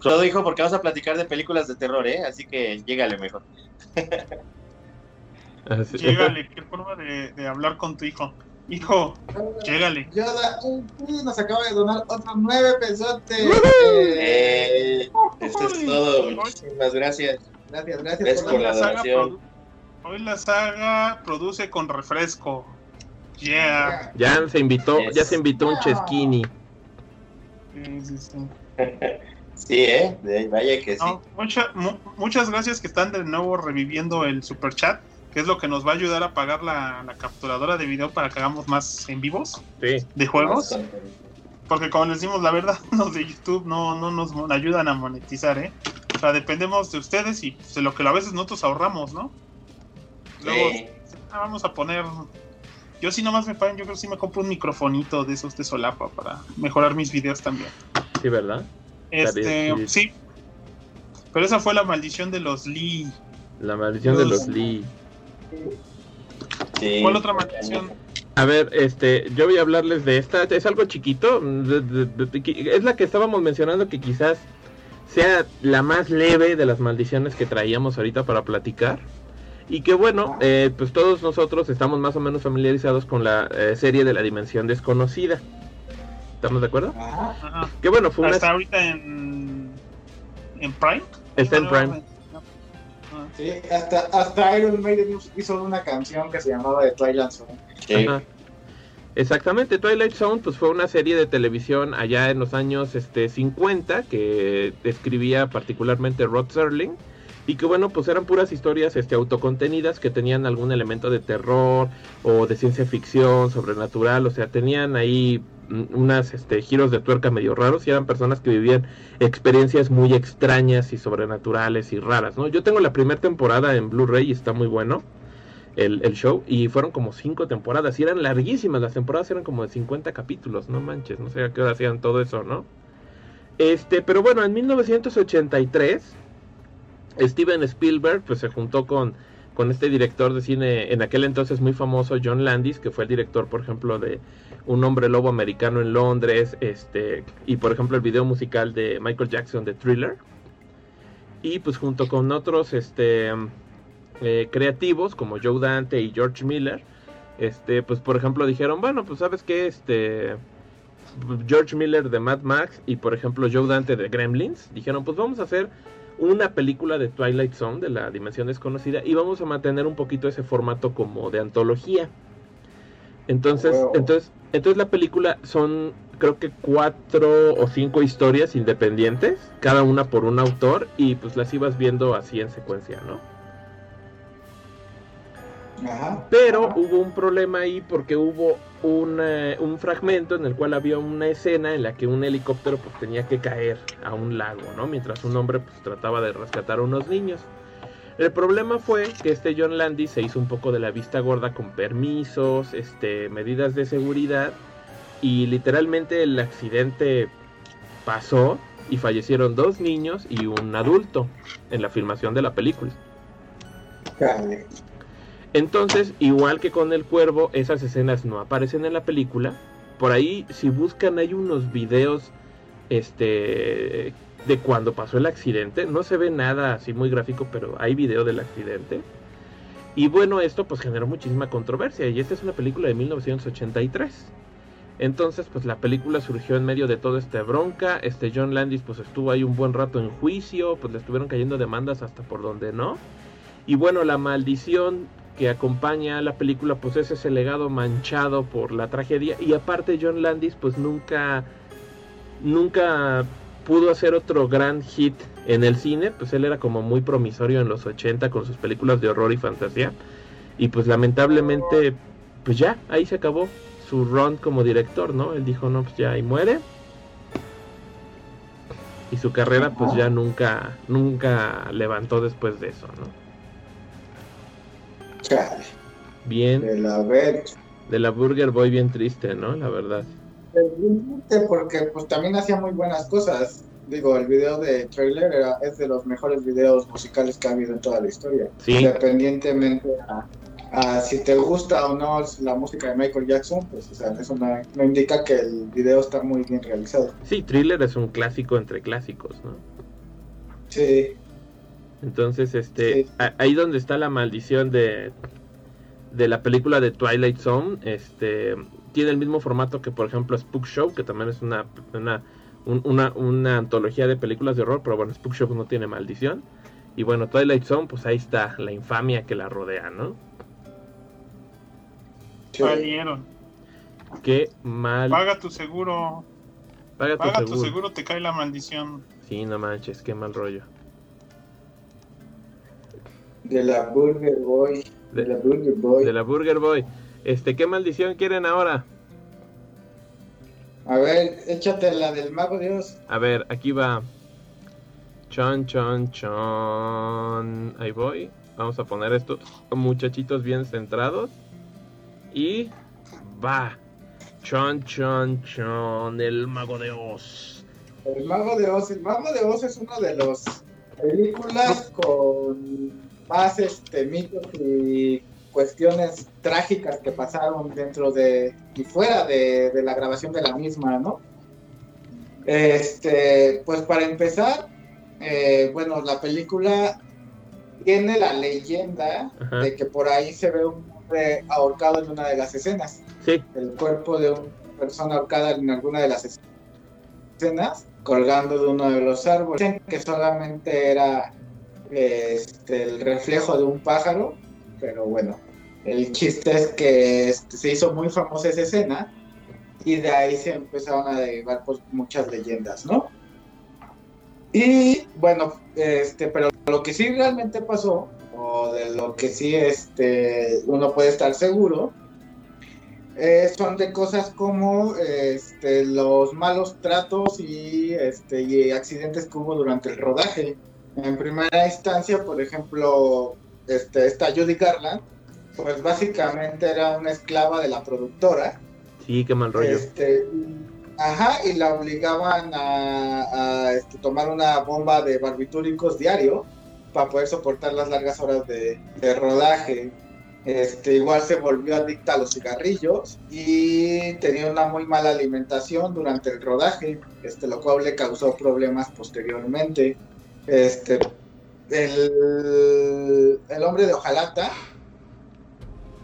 Todo dijo porque vamos a platicar de películas de terror, ¿eh? Así que llégale mejor. Llégale, qué forma de, de, hablar con tu hijo. Hijo, llégale. Yoda, nos acaba de donar otros nueve pesotes. Eh, eso es todo. Muchísimas gracias. Gracias, gracias, por, la, donación. Hoy la saga produce con refresco. Yeah. Ya se invitó, ya se invitó un Chesquini. Sí, sí, sí. sí, eh, vaya que sí. muchas gracias que están de nuevo reviviendo el super chat, que es lo que nos va a ayudar a pagar la, capturadora de video para que hagamos más en vivos de juegos. Porque como les decimos la verdad, los de YouTube no, no nos ayudan a monetizar, ¿eh? O sea, dependemos de ustedes y de lo que a veces nosotros ahorramos, ¿no? Luego vamos a poner yo si nomás me pagan, yo creo que sí me compro un microfonito de esos de solapa para mejorar mis videos también. Sí, ¿verdad? Este, sí. Pero esa fue la maldición de los Lee. La maldición de los Lee. Sí. ¿Cuál otra maldición? A ver, este, yo voy a hablarles de esta. Es algo chiquito. es la que estábamos mencionando que quizás sea la más leve de las maldiciones que traíamos ahorita para platicar. Y que bueno, eh, pues todos nosotros estamos más o menos familiarizados con la eh, serie de la dimensión desconocida. ¿Estamos de acuerdo? Ajá. Que bueno, fue una... ¿Está ahorita en, en Prime? Está en Prime. Sí, hasta, hasta Iron Maiden hizo una canción que se llamaba The Twilight Zone. Exactamente, Twilight Zone pues fue una serie de televisión allá en los años este 50 que describía particularmente Rod Serling y que bueno, pues eran puras historias este, autocontenidas que tenían algún elemento de terror o de ciencia ficción, sobrenatural, o sea, tenían ahí unas este, giros de tuerca medio raros y eran personas que vivían experiencias muy extrañas y sobrenaturales y raras, ¿no? Yo tengo la primera temporada en Blu-ray y está muy bueno el, el, show y fueron como cinco temporadas y eran larguísimas, las temporadas eran como de 50 capítulos, no manches, no sé a qué hora hacían todo eso, ¿no? Este, pero bueno, en 1983 Steven Spielberg pues se juntó con, con este director de cine en aquel entonces muy famoso John Landis, que fue el director, por ejemplo, de Un hombre lobo americano en Londres, este y por ejemplo el video musical de Michael Jackson de Thriller. Y pues junto con otros este eh, creativos como Joe Dante y George Miller, este pues por ejemplo dijeron, bueno, pues sabes que este George Miller de Mad Max y por ejemplo Joe Dante de Gremlins dijeron pues vamos a hacer una película de Twilight Zone de la dimensión desconocida y vamos a mantener un poquito ese formato como de antología. Entonces, entonces, entonces la película son creo que cuatro o cinco historias independientes, cada una por un autor y pues las ibas viendo así en secuencia, ¿no? Pero hubo un problema ahí porque hubo un fragmento en el cual había una escena en la que un helicóptero pues tenía que caer a un lago, ¿no? Mientras un hombre pues trataba de rescatar a unos niños. El problema fue que este John Landy se hizo un poco de la vista gorda con permisos, este, medidas de seguridad y literalmente el accidente pasó y fallecieron dos niños y un adulto en la filmación de la película. Entonces, igual que con el cuervo, esas escenas no aparecen en la película. Por ahí, si buscan, hay unos videos este, de cuando pasó el accidente. No se ve nada así muy gráfico, pero hay video del accidente. Y bueno, esto pues generó muchísima controversia. Y esta es una película de 1983. Entonces, pues la película surgió en medio de toda esta bronca. Este John Landis pues estuvo ahí un buen rato en juicio, pues le estuvieron cayendo demandas hasta por donde no. Y bueno, la maldición que acompaña a la película pues es ese legado manchado por la tragedia y aparte John Landis pues nunca nunca pudo hacer otro gran hit en el cine, pues él era como muy promisorio en los 80 con sus películas de horror y fantasía y pues lamentablemente pues ya ahí se acabó su run como director, ¿no? Él dijo, "No, pues ya ahí muere." Y su carrera pues ya nunca nunca levantó después de eso, ¿no? Bien. De la ver. De la Burger Boy bien triste, ¿no? La verdad. Porque pues también hacía muy buenas cosas. Digo, el video de trailer era, es de los mejores videos musicales que ha habido en toda la historia. Independientemente a, si te gusta o no la música de Michael Jackson, pues o sea, eso no, indica que el video está muy bien realizado. Sí, Thriller es un clásico entre clásicos, ¿no? Sí. Entonces, este, ahí donde está la maldición de, de la película de Twilight Zone, este, tiene el mismo formato que, por ejemplo, Spook Show, que también es una, una, una, antología de películas de horror, pero bueno, Spook Show no tiene maldición. Y bueno, Twilight Zone, pues ahí está la infamia que la rodea, ¿no? Valieron. Qué mal. Paga tu seguro. Paga, tu, Paga seguro. tu seguro, te cae la maldición. Sí, no manches, qué mal rollo. De la Burger Boy. De, la Burger Boy. De la Burger Boy. Este, ¿qué maldición quieren ahora? A ver, échate la del Mago Dios. A ver, aquí va. Chon, chon, chon. Ahí voy. Vamos a poner estos muchachitos bien centrados. Y va. Chon, chon, chon. El Mago de Oz. El Mago de Oz. El Mago de Oz es uno de los películas con más este, mitos y cuestiones trágicas que pasaron dentro de y fuera de, la grabación de la misma, ¿no? Este, pues para empezar, eh, bueno, la película tiene la leyenda de que por ahí se ve un hombre ahorcado en una de las escenas. Sí. El cuerpo de una persona ahorcada en alguna de las escenas, colgando de uno de los árboles, que solamente era este, el reflejo de un pájaro, pero bueno, el chiste es que este, se hizo muy famosa esa escena y de ahí se empezaron a derivar pues, muchas leyendas, ¿no? Y bueno, este, pero lo que sí realmente pasó, o de lo que sí este, uno puede estar seguro, eh, son de cosas como este, los malos tratos y, este, y accidentes que hubo durante el rodaje. En primera instancia, por ejemplo, este, esta Judy Garland, pues básicamente era una esclava de la productora. Sí, qué mal rollo. Este, ajá, y la obligaban a, este, tomar una bomba de barbitúricos diario para poder soportar las largas horas de, rodaje. Este, igual se volvió adicta a los cigarrillos y tenía una muy mala alimentación durante el rodaje, este, lo cual le causó problemas posteriormente. Este, el, el hombre de Ojalata,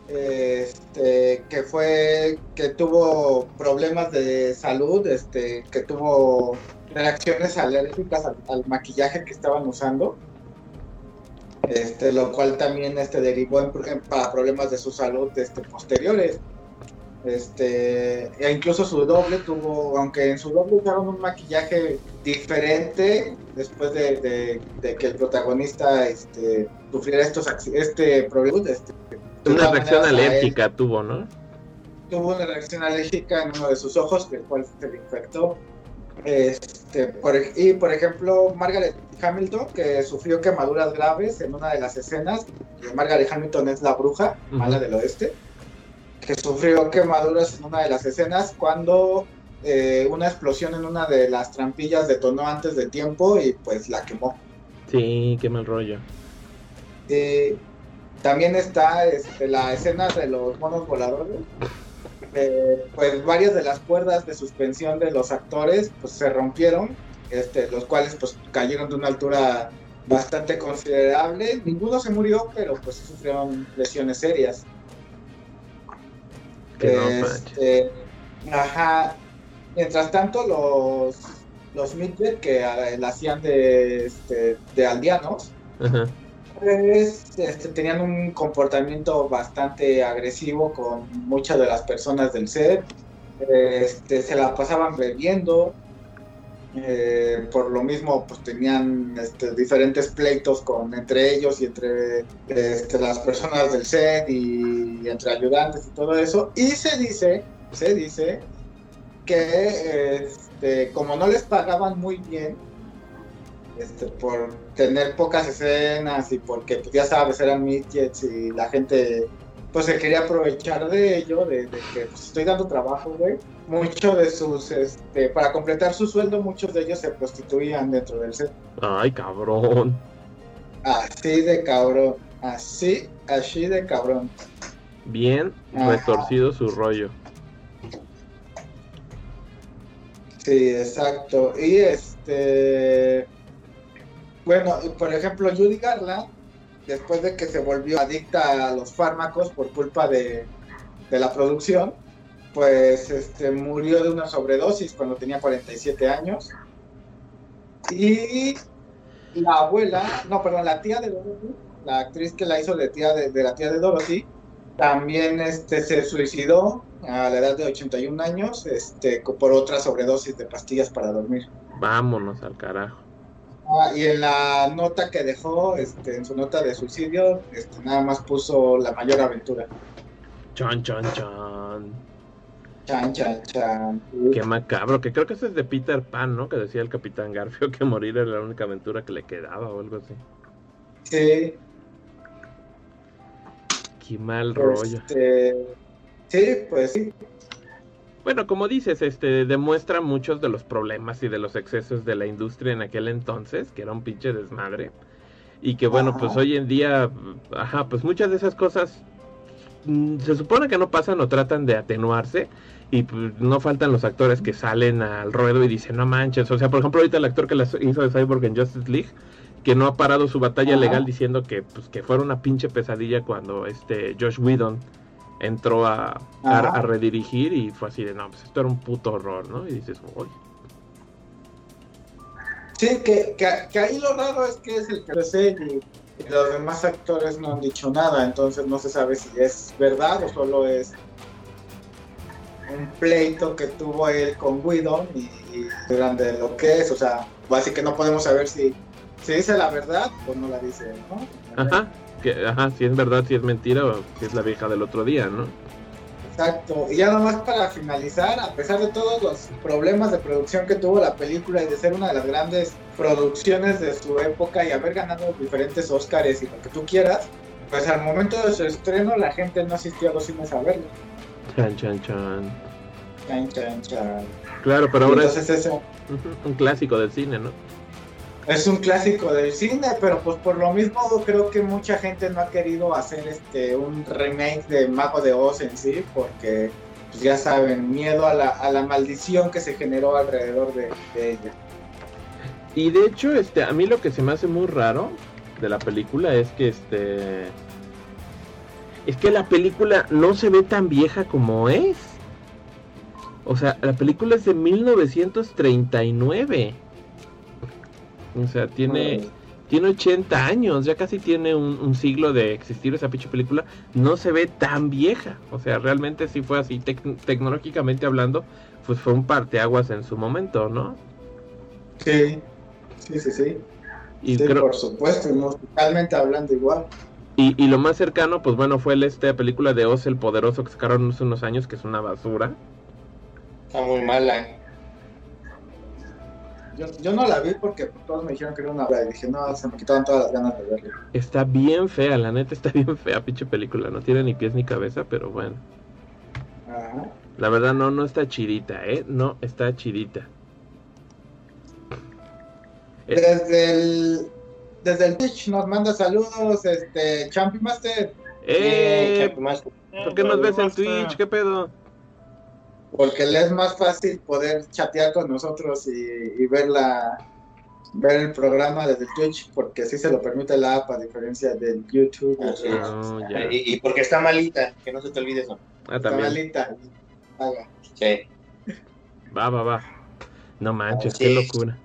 este, que fue que tuvo problemas de salud, este, que tuvo reacciones alérgicas al, maquillaje que estaban usando, este, lo cual también este, derivó en, en- para problemas de su salud este, posteriores. Este, e incluso su doble tuvo, aunque en su doble usaron un maquillaje diferente después de, de- de que el protagonista este, sufriera estos este problema. Este, Una reacción él alérgica tuvo, ¿no? tuvo una reacción alérgica en uno de sus ojos, el cual se le infectó. Este, por y por ejemplo, Margaret Hamilton, que sufrió quemaduras graves en una de las escenas. Margaret Hamilton es la bruja, mala del oeste, que sufrió quemaduras en una de las escenas cuando eh, una explosión en una de las trampillas detonó antes de tiempo y pues la quemó. Sí, qué mal rollo. Eh, también está este, la escena de los monos voladores. Eh, pues varias de las cuerdas de suspensión de los actores pues se rompieron, este, los cuales pues cayeron de una altura bastante considerable. Ninguno se murió, pero pues sufrieron lesiones serias. No. Este, ajá. Mientras tanto, los, los midget que eh, la hacían de, este, de aldeanos, Ajá. pues, este, tenían un comportamiento bastante agresivo con muchas de las personas del set. Este, se la pasaban bebiendo. Eh, por lo mismo, pues tenían este, diferentes pleitos con entre ellos y entre este, las personas del set y entre ayudantes y todo eso. Y se dice, se dice que este, como no les pagaban muy bien, este, por tener pocas escenas y porque pues, ya sabes eran midgets y la gente pues se quería aprovechar de ello de, de que pues, estoy dando trabajo güey muchos de sus este para completar su sueldo muchos de ellos se prostituían dentro del set Ay, cabrón. así de cabrón así así de cabrón Bien Ajá. retorcido su rollo. Sí, exacto. Y este. Bueno, por ejemplo, Judy Garland, después de que se volvió adicta a los fármacos por culpa de, la producción, pues este, murió de una sobredosis cuando tenía 47 años. Y la abuela, no, perdón, la tía de Dorothy, la actriz que la hizo de, tía de, la tía de Dorothy, también este, se suicidó a la edad de 81 años este, por otra sobredosis de pastillas para dormir. Vámonos al carajo. Ah, y en la nota que dejó, este, en su nota de suicidio, este, nada más puso la mayor aventura. Chan, chan, chan. Chan, chan, chan. Qué macabro. Que creo que ese es de Peter Pan, ¿no? Que decía el Capitán Garfio que morir era la única aventura que le quedaba o algo así. Sí, Qué mal rollo. este, sí, pues sí. Bueno, como dices, este demuestra muchos de los problemas y de los excesos de la industria en aquel entonces, que era un pinche desmadre. Y que bueno, Ajá. pues hoy en día, ajá, pues muchas de esas cosas mm, se supone que no pasan o tratan de atenuarse. Y pues, no faltan los actores que salen al ruedo y dicen, no manches. O sea, por ejemplo, ahorita el actor que las hizo de Cyborg en Justice League, que no ha parado su batalla Ajá. legal diciendo que, pues, que fuera una pinche pesadilla cuando este Josh Whedon entró a, a, redirigir y fue así de, no, pues esto era un puto horror, ¿no? Y dices, uy, Sí, que, que, que ahí lo raro es que es el que sé y, y los demás actores no han dicho nada, entonces no se sabe si es verdad o solo es un pleito que tuvo él con Whedon y, y durante lo que es, o sea, así que no podemos saber si, si dice la verdad o no la dice, ¿no? ajá, que, ajá, si es verdad, si es mentira o si es la vieja del otro día, ¿no? Exacto. Y ya nomás para finalizar, a pesar de todos los problemas de producción que tuvo la película y de ser una de las grandes producciones de su época y haber ganado diferentes Oscars y lo que tú quieras, pues al momento de su estreno la gente no asistió a los cines a verlo. Chan, chan, chan. Chan, chan, chan. Claro, pero ahora es Entonces ujú, un clásico del cine, ¿no? Es un clásico del cine, pero pues por lo mismo creo que mucha gente no ha querido hacer este un remake de Mago de Oz en sí, porque pues ya saben, miedo a la, a la maldición que se generó alrededor de, de ella. Y de hecho, este, a mí lo que se me hace muy raro de la película es que este Es que la película no se ve tan vieja como es. O sea, la película es de 1939. O sea, tiene, tiene 80 años, ya casi tiene un, un siglo de existir esa pinche película. No se ve tan vieja. O sea, realmente sí fue así, tec- tecnológicamente hablando, pues fue un parteaguas en su momento, ¿no? Sí, sí, sí, sí. Y Sí, creo, por supuesto, musicalmente hablando igual. Y, y lo más cercano, pues bueno, fue el, esta película de Oz el Poderoso que sacaron hace unos años, que es una basura. Está muy mala. Yo, yo no la vi porque todos me dijeron que era una obra y dije, no, se me quitaron todas las ganas de verla. Está bien fea, la neta está bien fea, pinche película. No tiene ni pies ni cabeza, pero bueno. Ajá. La verdad no, no está chidita, ¿eh? No está chidita. Eh, Desde el, desde el Twitch nos manda saludos, este, Champi Master, ¡Eh! Chapi más- ¿Por qué nos ves en Twitch? ¿Qué pedo? Porque le es más fácil poder chatear con nosotros y, y ver la ver el programa desde Twitch, porque así se lo permite la app a diferencia del YouTube. No, ya. Y, y porque está malita, que no se te olvide eso. Ah, Está malita. Haga. Sí. Va, va, va. No manches, qué locura.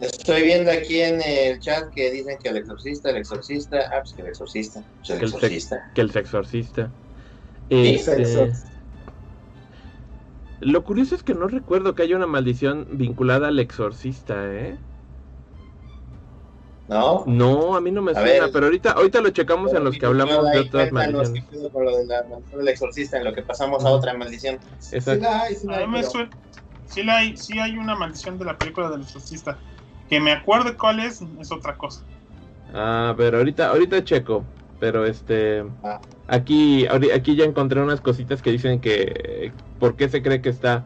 Estoy viendo aquí en el chat que dicen que el exorcista, el exorcista, ah, pues que el exorcista, pues el Que el exorcista. Que el sexorcista. Sí, Este, sexo. Lo curioso es que no recuerdo que haya una maldición vinculada al exorcista, ¿eh? ¿No? No, a mí no me A suena, ver. pero ahorita, ahorita lo checamos en los que hablamos de otras maldiciones. con lo de la maldición del exorcista, en lo que pasamos a otra maldición. Sí Exacto. la hay, sí la hay, pero-. Sí, la hay, sí hay una maldición de la película del exorcista. Que me acuerde cuál es, es otra cosa. Ah, pero ahorita, ahorita checo. Pero este, Ah. aquí, aquí ya encontré unas cositas que dicen que por qué se cree que está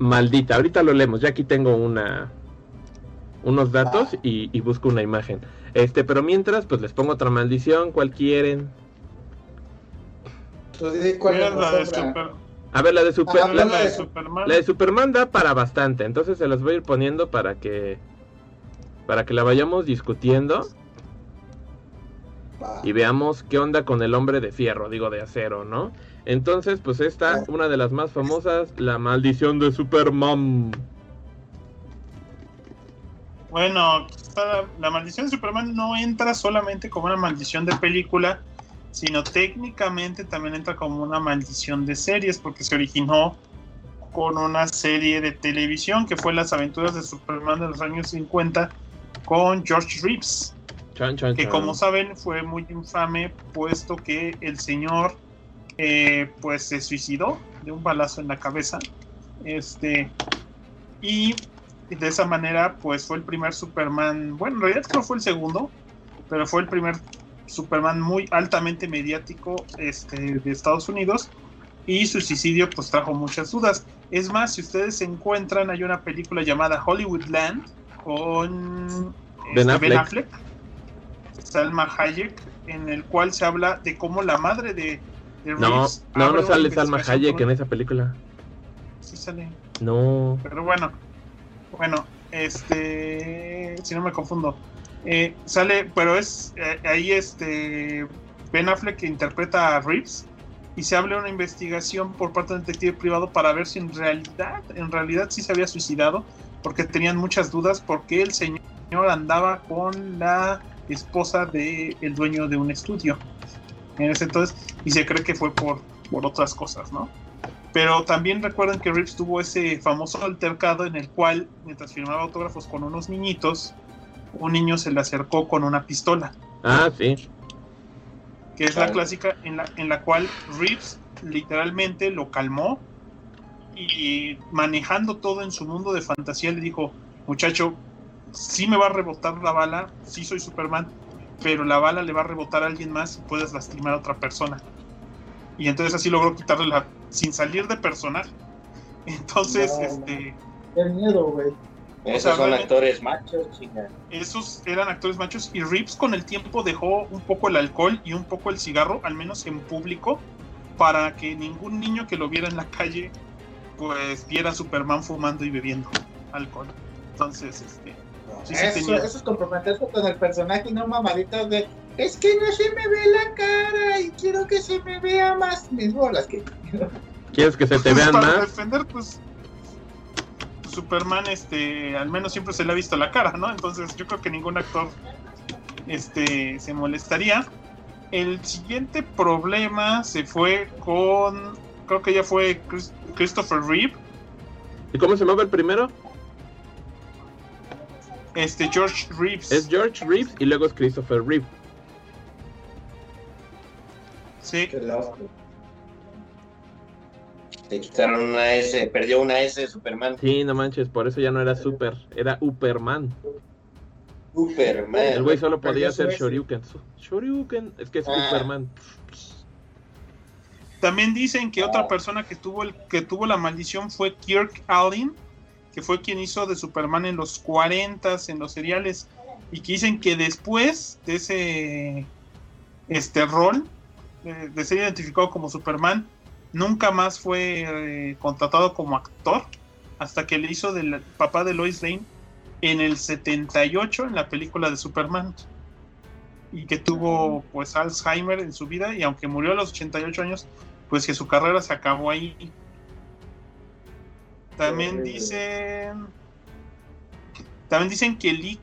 maldita. Ahorita lo leemos. Ya aquí tengo una, unos datos Ah. y, y busco una imagen. Este, pero mientras, pues les pongo otra maldición. ¿Cuál quieren? Cuál es la de. Super- A ver, la de Super, Ah, la, la de- Superman. la de Superman da para bastante. Entonces se las voy a ir poniendo para que, para que la vayamos discutiendo. Y veamos qué onda con el hombre de fierro, digo de acero, ¿no? Entonces, pues esta, una de las más famosas, la maldición de Superman. Bueno, está- la maldición de Superman no entra solamente como una maldición de película, sino técnicamente también entra como una maldición de series, porque se originó con una serie de televisión que fue Las aventuras de Superman de los años 50 con George Reeves, Chan, chan, que chan. como saben fue muy infame puesto que el señor eh, pues se suicidó de un balazo en la cabeza este y de esa manera pues fue el primer Superman bueno en realidad creo fue el segundo pero fue el primer Superman muy altamente mediático este, de Estados Unidos y su suicidio pues trajo muchas dudas es más si ustedes se encuentran hay una película llamada Hollywoodland con Ben este, Affleck. Affleck Salma Hayek, en el cual se habla de cómo la madre de, de No, Reeves no, no sale Salma Hayek en esa película. Sí sale, No. pero bueno, bueno, este, si no me confundo, eh, sale, pero es eh, ahí este Ben Affleck que interpreta a Reeves y se abre una investigación por parte del detective privado para ver si en realidad, en realidad sí se había suicidado, porque tenían muchas dudas porque el señor andaba con la esposa del el dueño de un estudio en ese entonces y se cree que fue por, por otras cosas, ¿no? Pero también recuerden que Reeves tuvo ese famoso altercado en el cual, mientras firmaba autógrafos con unos niñitos, un niño se le acercó con una pistola, Ah, sí. que es la clásica en la, en la cual Reeves literalmente lo calmó y manejando todo en su mundo de fantasía le dijo, muchacho, sí me va a rebotar la bala, sí soy Superman, pero la bala le va a rebotar a alguien más y puedes lastimar a otra persona. Y entonces así logró quitarle la... sin salir de personaje. Entonces, No, este, Qué miedo, güey. Esos sea, son realmente- actores machos, chinga. esos eran actores machos y Reeves con el tiempo dejó un poco el alcohol y un poco el cigarro, al menos en público, para que ningún niño que lo viera en la calle pues viera a Superman fumando y bebiendo alcohol. Entonces, este, Sí, eso, es comprometerse con el personaje y no mamaditas de es que no se me ve la cara y quiero que se me vea más mis bolas que ¿Quieres que se te vean para más? defender, pues Superman, este, al menos siempre se le ha visto la cara, ¿no? Entonces yo creo que ningún actor, este, se molestaría. El siguiente problema se fue con, creo que ya fue Chris- Christopher Reeve, ¿Y cómo se llama el primero? Este George Reeves. Es George Reeves y luego es Christopher Reeve. Sí. Le quitaron una S, perdió una S de Superman. Sí, no manches, por eso ya no era Super, era Superman. Superman. El güey solo podía su hacer S. Shoryuken. Shoryuken, es que es Ah. Superman. También dicen que otra persona que tuvo el que tuvo la maldición fue Kirk Allen, que fue quien hizo de Superman en los 40 en los seriales y que dicen que después de ese este rol de, ser identificado como Superman nunca más fue eh, contratado como actor hasta que le hizo del papá de Lois Lane en el 78 en la película de Superman y que tuvo pues Alzheimer en su vida y aunque murió a los 88 años pues que su carrera se acabó ahí. También Horrible. dicen también dicen que Lee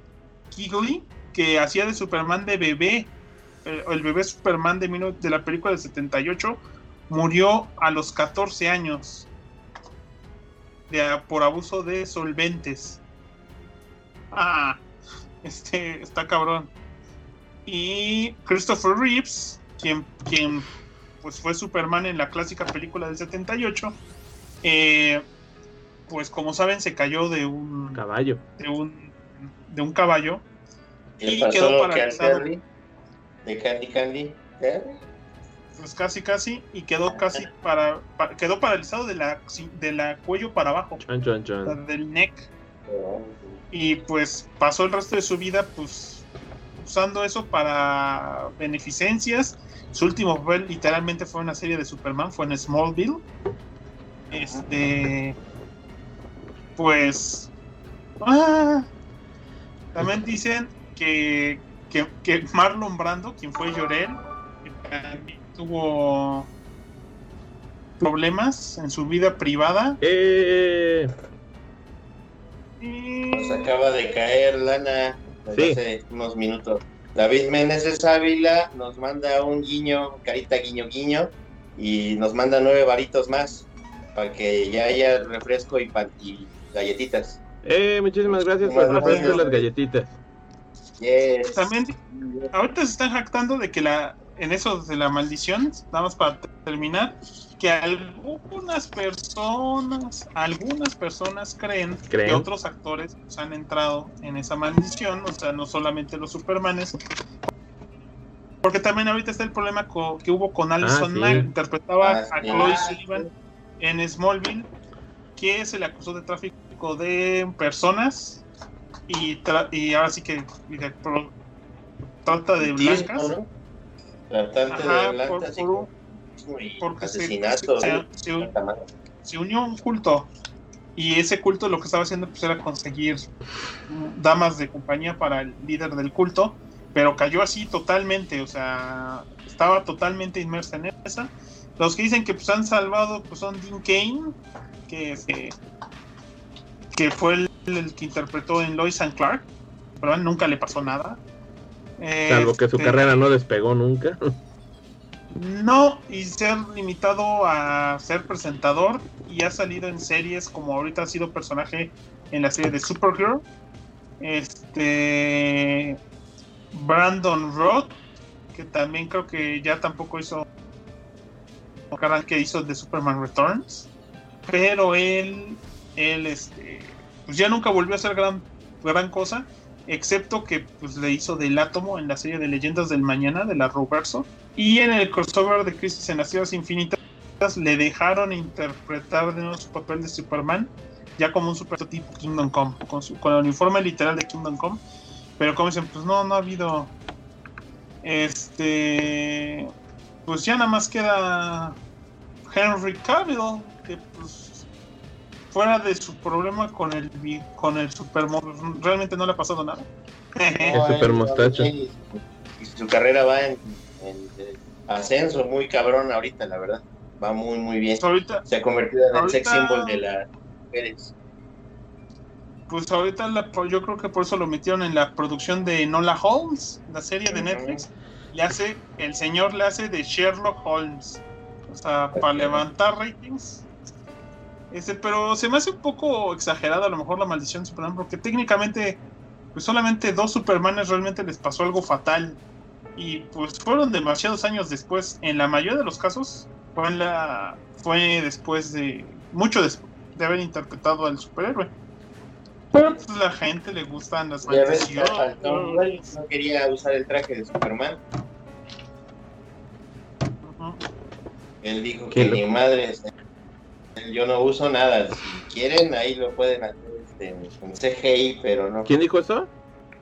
Kigley que hacía de Superman de bebé el, bebé Superman de, de la película del 78 murió a los 14 años de- por abuso de solventes. Ah, este está cabrón. Y Christopher Reeves, quien, quien pues fue Superman en la clásica película del 78, eh, pues como saben se cayó de un Caballo. de un de un caballo y pasó quedó que paralizado. De Candy Candy. Terry. pues casi casi y quedó casi para, pa- quedó paralizado de la de la cuello para abajo del neck y pues pasó el resto de su vida pues usando eso para beneficencias su último papel literalmente fue una serie de Superman fue en Smallville este pues ah, también dicen que, que, que Marlon Brando quien fue Llorel tuvo problemas en su vida privada Eh, Nos acaba de caer lana Sí. hace unos minutos. David Meneses Ávila nos manda un guiño, carita guiño guiño, y nos manda nueve varitos más para que ya haya refresco y, pan- y galletitas. eh, muchísimas gracias por bueno. las galletitas. Yes. También ahorita se están jactando de que la en eso de la maldición, nada más para terminar, que algunas personas, algunas personas creen, ¿Creen? que otros actores pues, han entrado en esa maldición, o sea, no solamente los Supermanes. Porque también ahorita está el problema co- que hubo con Alison sí. Mack, interpretaba Ah, a sí. Chloe Ah, Sullivan en Smallville, que se le acusó de tráfico de personas y, tra- y ahora sí que pro- trata de blancas. ¿no? Tratante Ajá, de blancas por- y por- con- y porque se- asesinato. se- se- se- unió a un culto y ese culto lo que estaba haciendo pues era conseguir damas de compañía para el líder del culto pero cayó así totalmente o sea estaba totalmente inmersa en esa los que dicen que pues han salvado pues son Dean Kane que este, que fue el, el que interpretó en Lois and Clark pero él nunca le pasó nada Salvo que su Este, carrera no despegó nunca. No, y se ha limitado a ser presentador y ha salido en series como ahorita ha sido personaje en la serie de Supergirl. Este Brandon Roth, que también creo que ya tampoco hizo que hizo de Superman Returns, pero él él este pues ya nunca volvió a hacer gran gran cosa, excepto que pues le hizo del átomo en la serie de Leyendas del Mañana de la Roverso y en el crossover de Crisis en las Tierras Infinitas le dejaron interpretar de nuevo su papel de Superman, ya como un super tipo Kingdom Come, con, su, con el uniforme literal de Kingdom Come. Pero como dicen, pues no, no ha habido. Este. Pues ya nada más queda Henry Cavill, que pues. Fuera de su problema con el con el Superman, realmente no le ha pasado nada. El super mostacho. y su carrera va en, en- en ascenso muy cabrón ahorita, la verdad. Va muy, muy bien. Pues ahorita, Se ha convertido en el sex symbol de las mujeres. pues ahorita la- yo creo que por eso lo metieron en la producción de Nola Holmes, la serie de. Netflix. Le hace, el señor le hace de Sherlock Holmes. O sea, para levantar ratings. Ese, pero se me hace un poco exagerada a lo mejor la maldición de Superman, porque técnicamente, pues solamente dos Supermanes realmente les pasó algo fatal. Y pues fueron demasiados años después. En la mayoría de los casos, fue, en la, fue después de. mucho después de haber interpretado al superhéroe. Pero pues la gente le gustan las maldiciones. no quería usar el traje de Superman. Él dijo que ni madre, este, yo no uso nada. Si quieren, ahí lo pueden hacer este, en en CGI, pero no, ¿Quién dijo eso?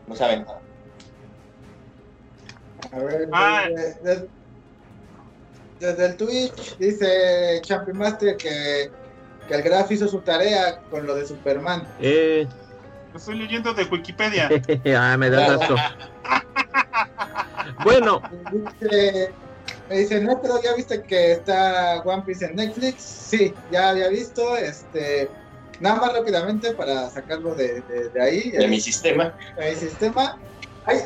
no saben nada. A ver, Ah. desde, desde- desde el Twitch dice Champion Master que, que el Graf hizo su tarea con lo de Superman. Eh, Lo estoy leyendo de Wikipedia. ah, me das asco. Bueno, Dice, me dice, no, pero ya viste que está One Piece en Netflix. Sí, ya había visto. Este, nada más rápidamente para sacarlo de, de- de ahí. De mi el- sistema. el sistema. Hay,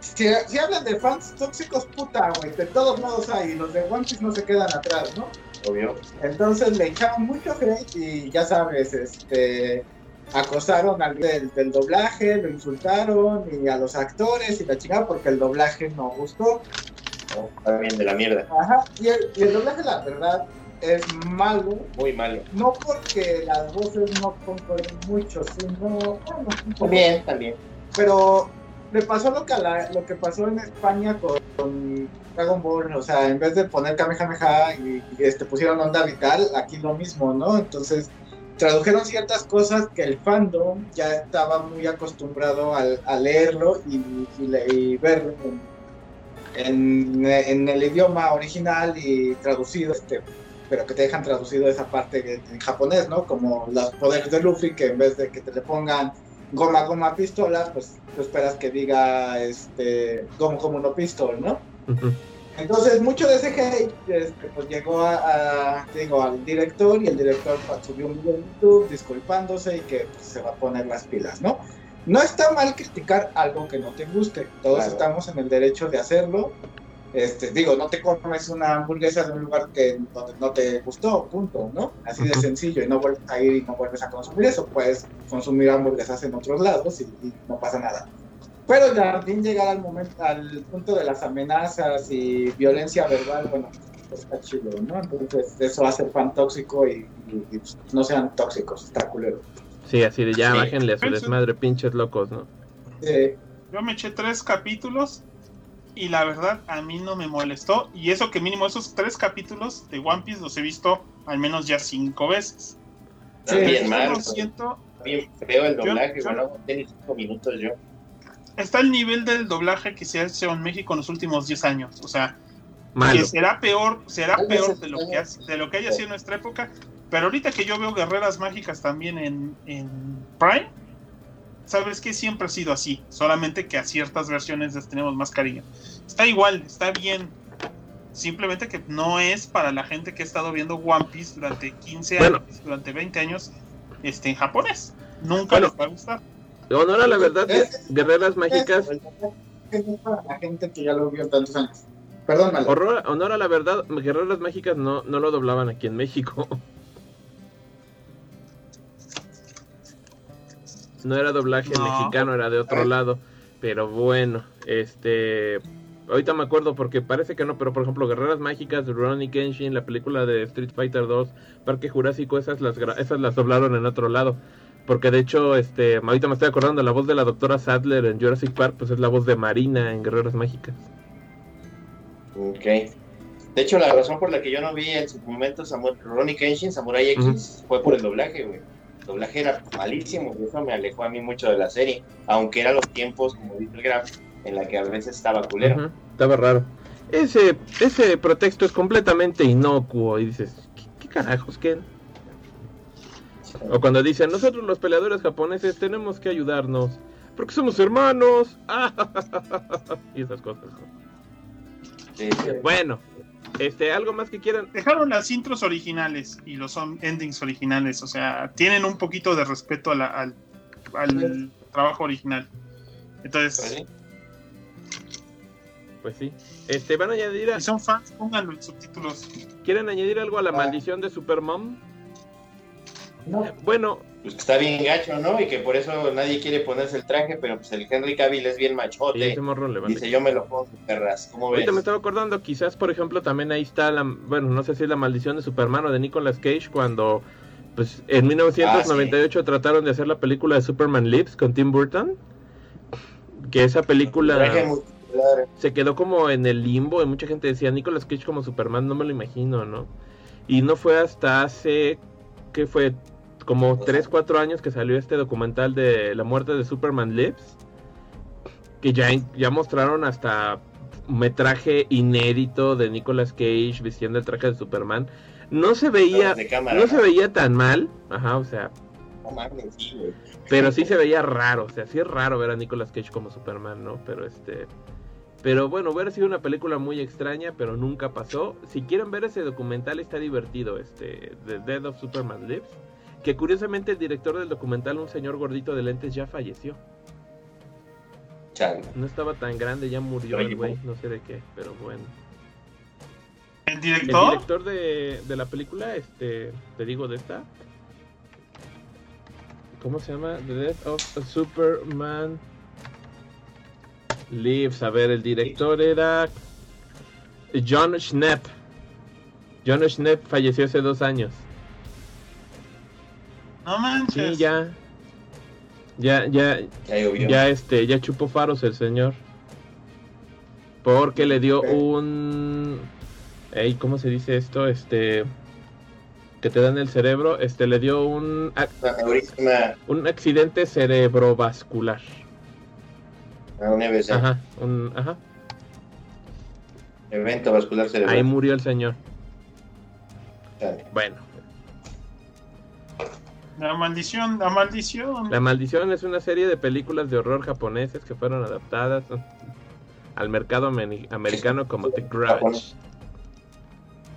si, si hablan de fans tóxicos, puta, güey, de todos modos hay. Los de One Piece no se quedan atrás, ¿no? Obvio. Entonces le echaron mucho hate y ya sabes, este acosaron al del, del doblaje, lo insultaron y a los actores y la chingada porque el doblaje no gustó. Bien de la mierda. Ajá, y el, y el doblaje la verdad es malo, Muy malo. no porque las voces no concuerden mucho, sino bueno. También, también. pero le pasó lo que, a la- lo que pasó en España con, con Dragon Ball, o sea, en vez de poner Kamehameha y, y, este, pusieron onda vital, aquí lo mismo, ¿no? Entonces tradujeron ciertas cosas que el fandom ya estaba muy acostumbrado al- a, leerlo y, y verlo en, en- en el idioma original y traducido, este, pero que te dejan traducido esa parte en japonés, ¿no? Como los poderes de Luffy, que en vez de que te le pongan goma goma pistola, pues tú esperas que diga este como como no pistol, ¿no? Entonces mucho de ese hate este, pues llegó a, digo, al director y el director pues, subió un video en YouTube disculpándose y que pues, se va a poner las pilas, ¿no? No está mal criticar algo que no te guste, todos Claro. estamos en el derecho de hacerlo. Este, digo, no te comes una hamburguesa de un lugar que donde no te gustó, punto, ¿no? Así de sencillo, y no vuelves a ir y no vuelves a consumir eso, puedes consumir hamburguesas en otros lados y, y no pasa nada. Pero Jardín llegar al momento, al punto de las amenazas y violencia verbal, bueno, pues está chido, ¿no? Entonces eso hace fan tóxico y, y- y, pues, no sean tóxicos, está culero. Sí, así de ya, Sí. bájenle a su desmadre, pinches locos, ¿no? Eh, Yo me eché tres capítulos y la verdad a mí no me molestó. Y eso que mínimo esos tres capítulos de One Piece los he visto al menos ya cinco veces. Sí, También Yo mal. lo siento. Bien feo el Yo- doblaje, yo- bueno, ni cinco minutos yo. Está el nivel del doblaje que se ha hecho en México en los últimos 10 años. O sea, Malo. que será peor, será peor de lo que, ha- de lo que haya sido en nuestra época. Pero ahorita que yo veo Guerreras Mágicas también en, en Prime, sabes que siempre ha sido así. Solamente que a ciertas versiones les tenemos más cariño. Está igual, está bien. Simplemente que no es para la gente que ha estado viendo One Piece durante 15 Bueno. años, durante 20 años, este, en japonés. Nunca Bueno. les va a gustar. Honor a la verdad, Es- Guerreras Mágicas, es para la gente que ya lo vio tantos años. Perdón, honor a la verdad, Guerreras Mágicas no, no lo doblaban aquí en México. No era doblaje No. mexicano, era de otro lado. Pero bueno, este. Ahorita me acuerdo porque parece que no, pero por ejemplo, Guerreras Mágicas, Ronnie Kenshin, la película de Street Fighter 2, Parque Jurásico, esas las, esas las doblaron en otro lado. Porque de hecho, este, ahorita me estoy acordando, la voz de la doctora Sadler en Jurassic Park, pues es la voz de Marina en Guerreras Mágicas. Ok. De hecho, la razón por la que yo no vi en su momento Samu- Ronnie Kenshin, Samurai X, fue por el doblaje, güey. Doblaje era malísimo y eso me alejó a mí mucho de la serie. Aunque eran los tiempos, como dice el Graf, en la que a veces estaba culero. Estaba raro. Ese, ese pretexto es completamente inocuo y dices, ¿qué, qué carajos? ¿Qué? O cuando dicen, nosotros los peleadores japoneses tenemos que ayudarnos. porque somos hermanos. y esas cosas. Sí, sí. Bueno, este, algo más que quieran. Dejaron las intros originales y los son- endings originales, o sea, tienen un poquito de respeto a la- al, al trabajo original. Entonces, sí. Pues sí. Este, van a añadir, a- si son fans, pónganlo en subtítulos. ¿quieren añadir algo a la Ah. maldición de Supermom? No, Bueno, Pues que está bien gacho, ¿no? Y que por eso nadie quiere ponerse el traje, pero pues el Henry Cavill es bien y machote. ese morro le vale. Dice, yo me lo pongo, perras. ¿Cómo ves? Ahorita me estaba acordando, quizás por ejemplo también ahí está la, bueno, no sé si es la maldición de Superman o de Nicolas Cage cuando pues en 1998 trataron de hacer la película de Superman Lives con Tim Burton, que esa película se quedó como en el limbo y mucha gente decía Nicolas Cage como Superman, no me lo imagino, ¿no? Y no fue hasta hace que fue como 3, 4 años que salió este documental de la muerte de Superman Lives, que ya, ya mostraron hasta metraje inédito de Nicolas Cage vistiendo el traje de Superman. No se veía, cámara. no se veía tan mal, ajá, o sea, No mames, sí, güey. pero sí se veía raro, o sea, sí es raro ver a Nicolas Cage como Superman, ¿no? Pero este pero bueno, hubiera sido una película muy extraña, pero nunca pasó. Si quieren ver ese documental está divertido, este The Death of Superman Lives, que curiosamente el director del documental, un señor gordito de lentes ya falleció. Chale. No estaba tan grande, ya murió Oye, el güey, no sé de qué, pero bueno. ¿El El director? director de, de la película, este, te digo de esta. ¿Cómo se llama? The Death of Superman Lives. A ver, el director era John Schnepp. John Schnepp falleció hace dos años. No manches. Sí, ya. Ya, ya, Ya llovió. ya este, ya chupó faros el señor. Porque le dio un ey, ¿cómo se dice esto? Este que te dan el cerebro, este le dio un Una un accidente cerebrovascular. a un EBC, Ajá, un ajá. evento vascular cerebral. Ahí murió el señor. Bueno, La maldición, la maldición. La Maldición es una serie de películas de horror japoneses que fueron adaptadas al mercado ameri- americano como The Grudge.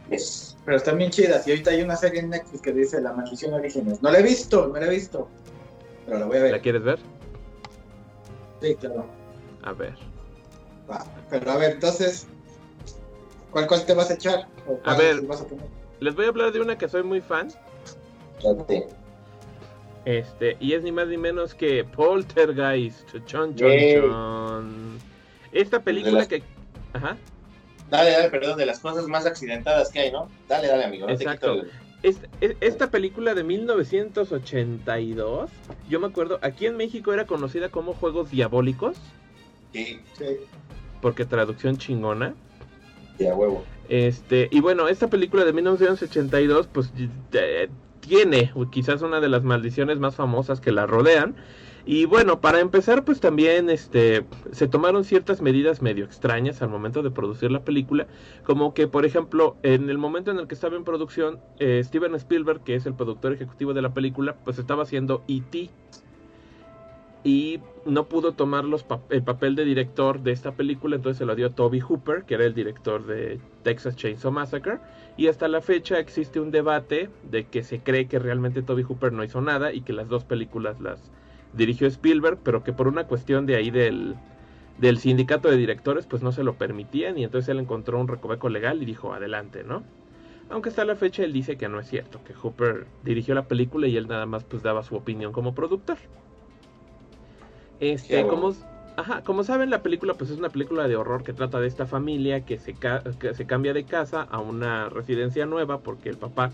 Yes. pero están bien chidas. Y ahorita hay una serie en Netflix que dice La Maldición Orígenes. No la he visto, no la he visto. Pero la voy a ¿La ver. quieres ver? Sí, claro. A ver. Va. Pero a ver, entonces, ¿cuál, cuál te vas a echar? ¿O cuál ver. vas a poner? Les voy a hablar de una que soy muy fan. Chate. Este, y es ni más ni menos que Poltergeist. Chon, chon, chon. Esta película las- que. Ajá. Dale, dale, perdón, de las cosas más accidentadas que hay, ¿no? Dale, dale, amigo. No Exacto. te quito el- Esta, esta película de 1982, yo me acuerdo, aquí en México era conocida como Juegos Diabólicos, Sí, Sí. porque traducción chingona. ya, huevo. Este, y bueno, esta película de 1982, pues tiene quizás una de las maldiciones más famosas que la rodean. Y bueno, para empezar, pues también este, se tomaron ciertas medidas medio extrañas al momento de producir la película. Como que, por ejemplo, en el momento en el que estaba en producción, eh, Steven Spielberg, que es el productor ejecutivo de la película, pues estaba haciendo E.T. Y no pudo tomar los el papel de director de esta película, entonces se lo dio a Toby Hooper, que era el director de Texas Chainsaw Massacre. Y hasta la fecha existe un debate de que se cree que realmente Toby Hooper no hizo nada y que las dos películas las dirigió Spielberg, pero que por una cuestión de ahí del, del sindicato de directores, pues no se lo permitían y entonces él encontró un recoveco legal y dijo adelante, ¿no? Aunque hasta la fecha él dice que no es cierto, que Hooper dirigió la película y él nada más pues daba su opinión como productor. Este, como. Ajá, como saben, la película pues es una película de horror que trata de esta familia que se, ca- que se cambia de casa a una residencia nueva porque el papá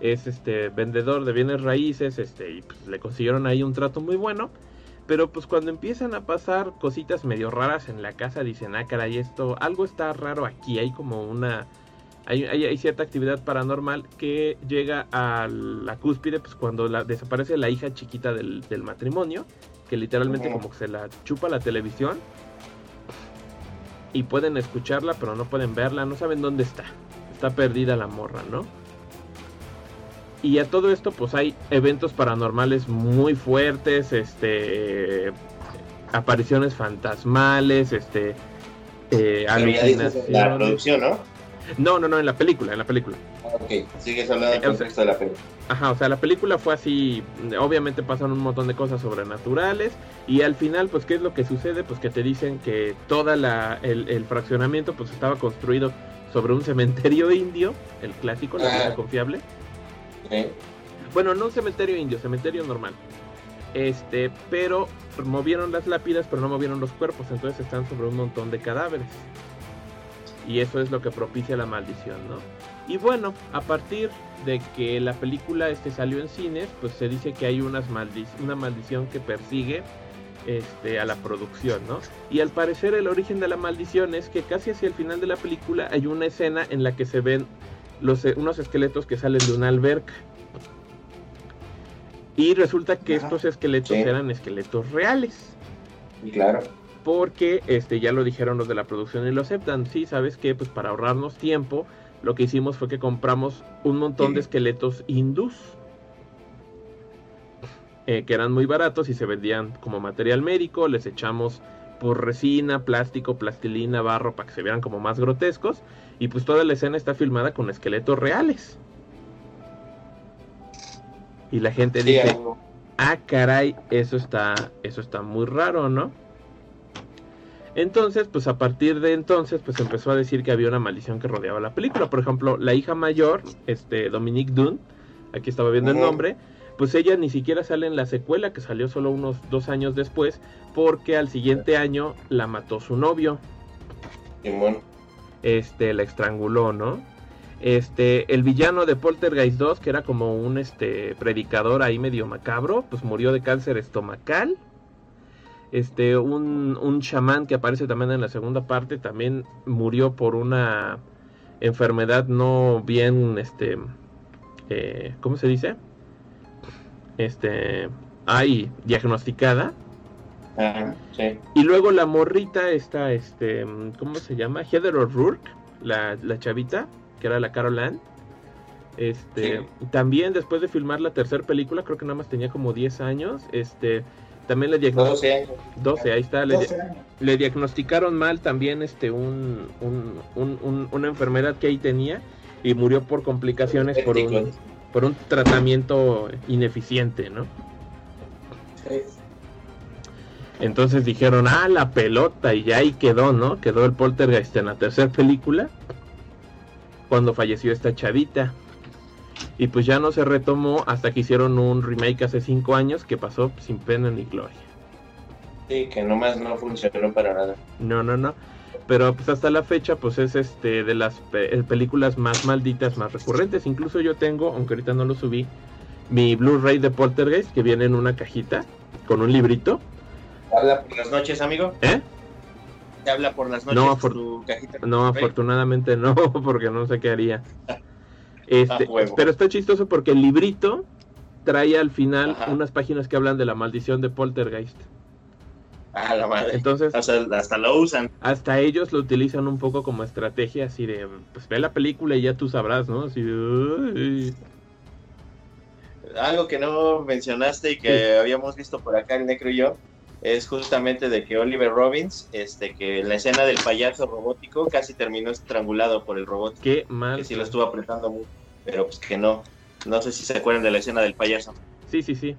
es este vendedor de bienes raíces, este, y pues, le consiguieron ahí un trato muy bueno. Pero pues cuando empiezan a pasar cositas medio raras en la casa, dicen, ah, caray, esto, algo está raro aquí, hay como una, hay, hay, hay cierta actividad paranormal que llega a la cúspide, pues cuando la, desaparece la hija chiquita del, del matrimonio, que literalmente como que se la chupa la televisión. Y pueden escucharla, pero no pueden verla, no saben dónde está. Está perdida la morra, ¿no? Y a todo esto, pues hay eventos paranormales muy fuertes, este, apariciones fantasmales, este, eh, alucinaciones. la producción, ¿no? No, no, no, en la película, en la película. Ok, sigues hablando del Eh, contexto de la película. Ajá, o sea, la película fue así, obviamente pasan un montón de cosas sobrenaturales y al final, pues, ¿qué es lo que sucede? Pues que te dicen que toda la, el, el fraccionamiento, pues, estaba construido sobre un cementerio indio, el clásico, la vieja confiable. Bueno, no un cementerio indio, cementerio normal. Este, pero movieron las lápidas, pero no movieron los cuerpos, entonces están sobre un montón de cadáveres. Y eso es lo que propicia la maldición, ¿no? Y bueno, a partir de que la película este salió en cines, pues se dice que hay unas una maldición que persigue este, a la producción, ¿no? Y al parecer el origen de la maldición es que casi hacia el final de la película hay una escena en la que se ven los, eh, unos esqueletos que salen de una alberca. Y resulta que Ajá. estos esqueletos Sí. eran esqueletos reales. Y claro. Porque este ya lo dijeron los de la producción y lo aceptan. Sí, ¿sabes qué? Pues para ahorrarnos tiempo, lo que hicimos fue que compramos un montón de esqueletos hindús. eh, que eran muy baratos y se vendían como material médico. Les echamos por resina, plástico, plastilina, barro para que se vieran como más grotescos. Y pues toda la escena está filmada con esqueletos reales. Y la gente Sí, dice, algo. ah, caray, eso está, eso está muy raro, ¿no? Entonces, pues a partir de entonces, pues empezó a decir que había una maldición que rodeaba la película. Por ejemplo, la hija mayor, este, Dominique Dunn, aquí estaba viendo el nombre, pues ella ni siquiera sale en la secuela, que salió solo unos dos años después, porque al siguiente año la mató su novio Simón. este la estranguló, ¿no? Este, el villano de Poltergeist 2, que era como un este predicador ahí medio macabro, pues murió de cáncer estomacal. Este, un, un chamán que aparece también en la segunda parte, también murió por una enfermedad no bien, este, eh, ¿cómo se dice? Este, ahí, diagnosticada. Ah, sí. Y luego la morrita esta, este, ¿cómo se llama? Heather O'Rourke, la, la chavita, que era la Carol Ann. Este, también después de filmar la tercera película, creo que nada más tenía como 10 años, este, también le diagnosticaron 12 años. 12, ahí está, le, 12 años. le diagnosticaron mal también este un, un- un- un- una enfermedad que ahí tenía y murió por complicaciones por un, por un tratamiento ineficiente, ¿no? Sí. Entonces dijeron, ah, la pelota, y ya ahí quedó, ¿no? Quedó el poltergeist en la tercera película, cuando falleció esta chavita. Y pues ya no se retomó hasta que hicieron un remake hace cinco años que pasó sin pena ni gloria. Sí, que nomás no funcionó para nada. No, no, no. Pero pues hasta la fecha pues es este de las pe- eh, películas más malditas, más recurrentes. Incluso yo tengo, aunque ahorita no lo subí, mi Blu-ray de Poltergeist que viene en una cajita con un librito. ¿Habla por las noches, amigo? ¿Eh? ¿Te habla por las noches No, tu cajita? No, afortunadamente no, porque no sé qué haría. Este, pero está chistoso porque el librito trae al final Ajá. unas páginas que hablan de la maldición de Poltergeist. Ah, la madre. Entonces, O sea, hasta lo usan. hasta ellos lo utilizan un poco como estrategia así de, pues ve la película y ya tú sabrás, ¿no? Así de, "Uy". Algo que no mencionaste y que habíamos visto por acá el Necro y yo es justamente de que Oliver Robbins, este, que en la escena del payaso robótico casi terminó estrangulado por el robot, Qué mal. que sí lo estuvo apretando mucho, pero pues que no. No sé si se acuerdan de la escena del payaso. Sí, sí, sí.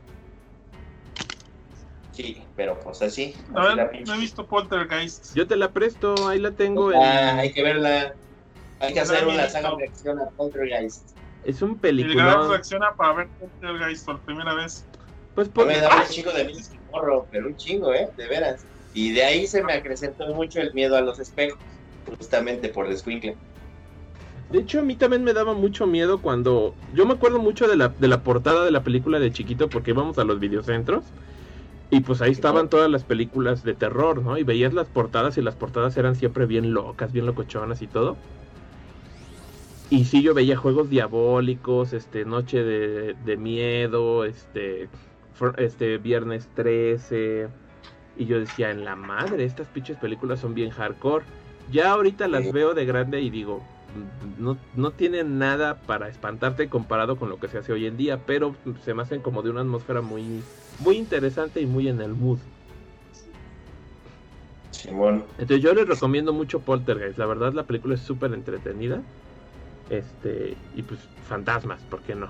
Sí, pero pues así. Pinche. no he visto Poltergeist. Yo te la presto, ahí la tengo. en- Ah, hay que verla. Hay que No la hacer una saga de reacción a Poltergeist. Es un película. reacciona para ver Poltergeist por primera vez. Pues mí me daba un chingo de ese morro, pero un chingo, ¿eh? De veras. Y de ahí se me acrecentó mucho el miedo a los espejos, justamente por descuincle. De hecho, a mí también me daba mucho miedo cuando. Yo me acuerdo mucho de la, de la portada de la película de chiquito porque íbamos a los videocentros. Y pues ahí estaban todas las películas de terror, ¿no? Y veías las portadas y las portadas eran siempre bien locas, bien locochonas y todo. Y sí, yo veía juegos diabólicos, este, Noche de, de Miedo, este, este, Viernes 13. Y yo decía, en la madre, estas pinches películas son bien hardcore. Ya ahorita las veo de grande y digo, "Mm, no, no tienen nada para espantarte comparado con lo que se hace hoy en día, pero se me hacen como de una atmósfera muy, muy interesante y muy en el mood. Simón. Entonces yo les recomiendo mucho Poltergeist. La verdad la película es súper entretenida. Este, y pues fantasmas, ¿por qué no?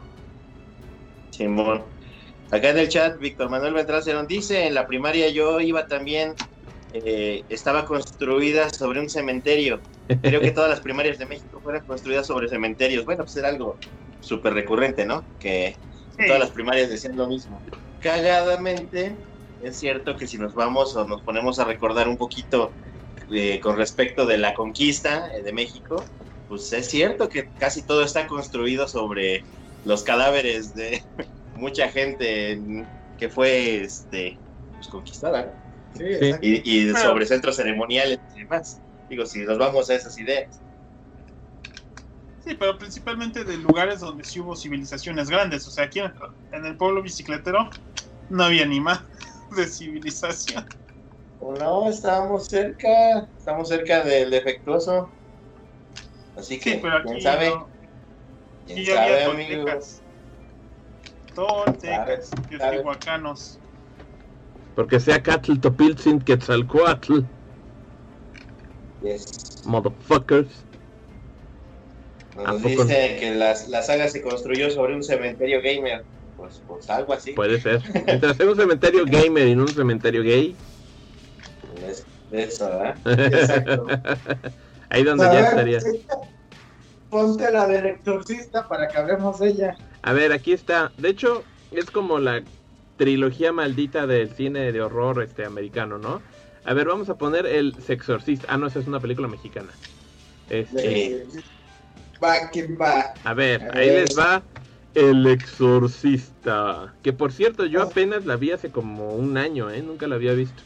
Simón. Acá en el chat, Víctor Manuel Ventracerón dice, en la primaria yo iba también, eh, estaba construida sobre un cementerio. Creo que todas las primarias de México fueron construidas sobre cementerios. Bueno, pues era algo súper recurrente, ¿no? Que Sí. todas las primarias decían lo mismo. Cagadamente, es cierto que si nos vamos o nos ponemos a recordar un poquito eh, con respecto de la conquista eh, de México, pues es cierto que casi todo está construido sobre los cadáveres de mucha gente en- que fue este, pues, conquistada y, sobre centros ceremoniales y demás. Digo, si nos vamos a esas ideas. Sí, pero principalmente de lugares donde sí hubo civilizaciones grandes. O sea, aquí en, en el pueblo bicicletero no había ni más de civilización. O no, estábamos cerca, estamos cerca del defectuoso. Así que, Sí, pero aquí quién sabe, no. quién sabe, había amigo. Toltecas. Teotihuacanos. Porque sea Catl Topiltzin Quetzalcoatl, Yes. motherfuckers. ¿A Nos dice que la, la saga se construyó sobre un cementerio gamer. Pues, pues algo así. Puede ser. Mientras sea un cementerio gamer y no un cementerio gay. Es- eso, ¿verdad? Exacto. Ahí donde A ya ver, estaría. Ponte la del exorcista para que hablemos de ella. A ver, aquí está. De hecho, es como la trilogía maldita del cine de horror este americano, ¿no? A ver, vamos a poner el Sexorcista. Ah, no, esa es una película mexicana. Este, Va, ¿quién va? a ver, A ahí ver. les va El Exorcista. Que por cierto, yo Oh. apenas la vi hace como un año, ¿eh? Nunca la había visto.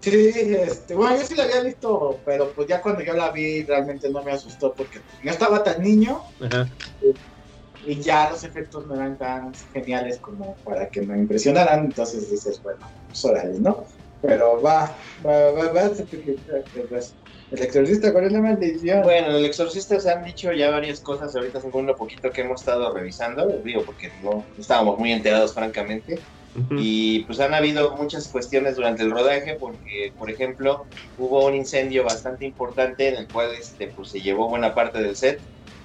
Sí, este, bueno, yo sí la había visto, pero pues ya cuando yo la vi realmente no me asustó porque yo estaba tan niño Ajá. Y ya los efectos no eran tan geniales como para que me impresionaran, entonces dices, bueno, pues órale, ¿no? Pero va, va, va, va, el exorcista, ¿cuál es la maldición? Bueno, en el exorcista se han dicho ya varias cosas ahorita según lo poquito que hemos estado revisando, digo, porque no estábamos muy enterados francamente. Y pues han habido muchas cuestiones durante el rodaje, porque, por ejemplo, hubo un incendio bastante importante en el cual este, pues, se llevó buena parte del set.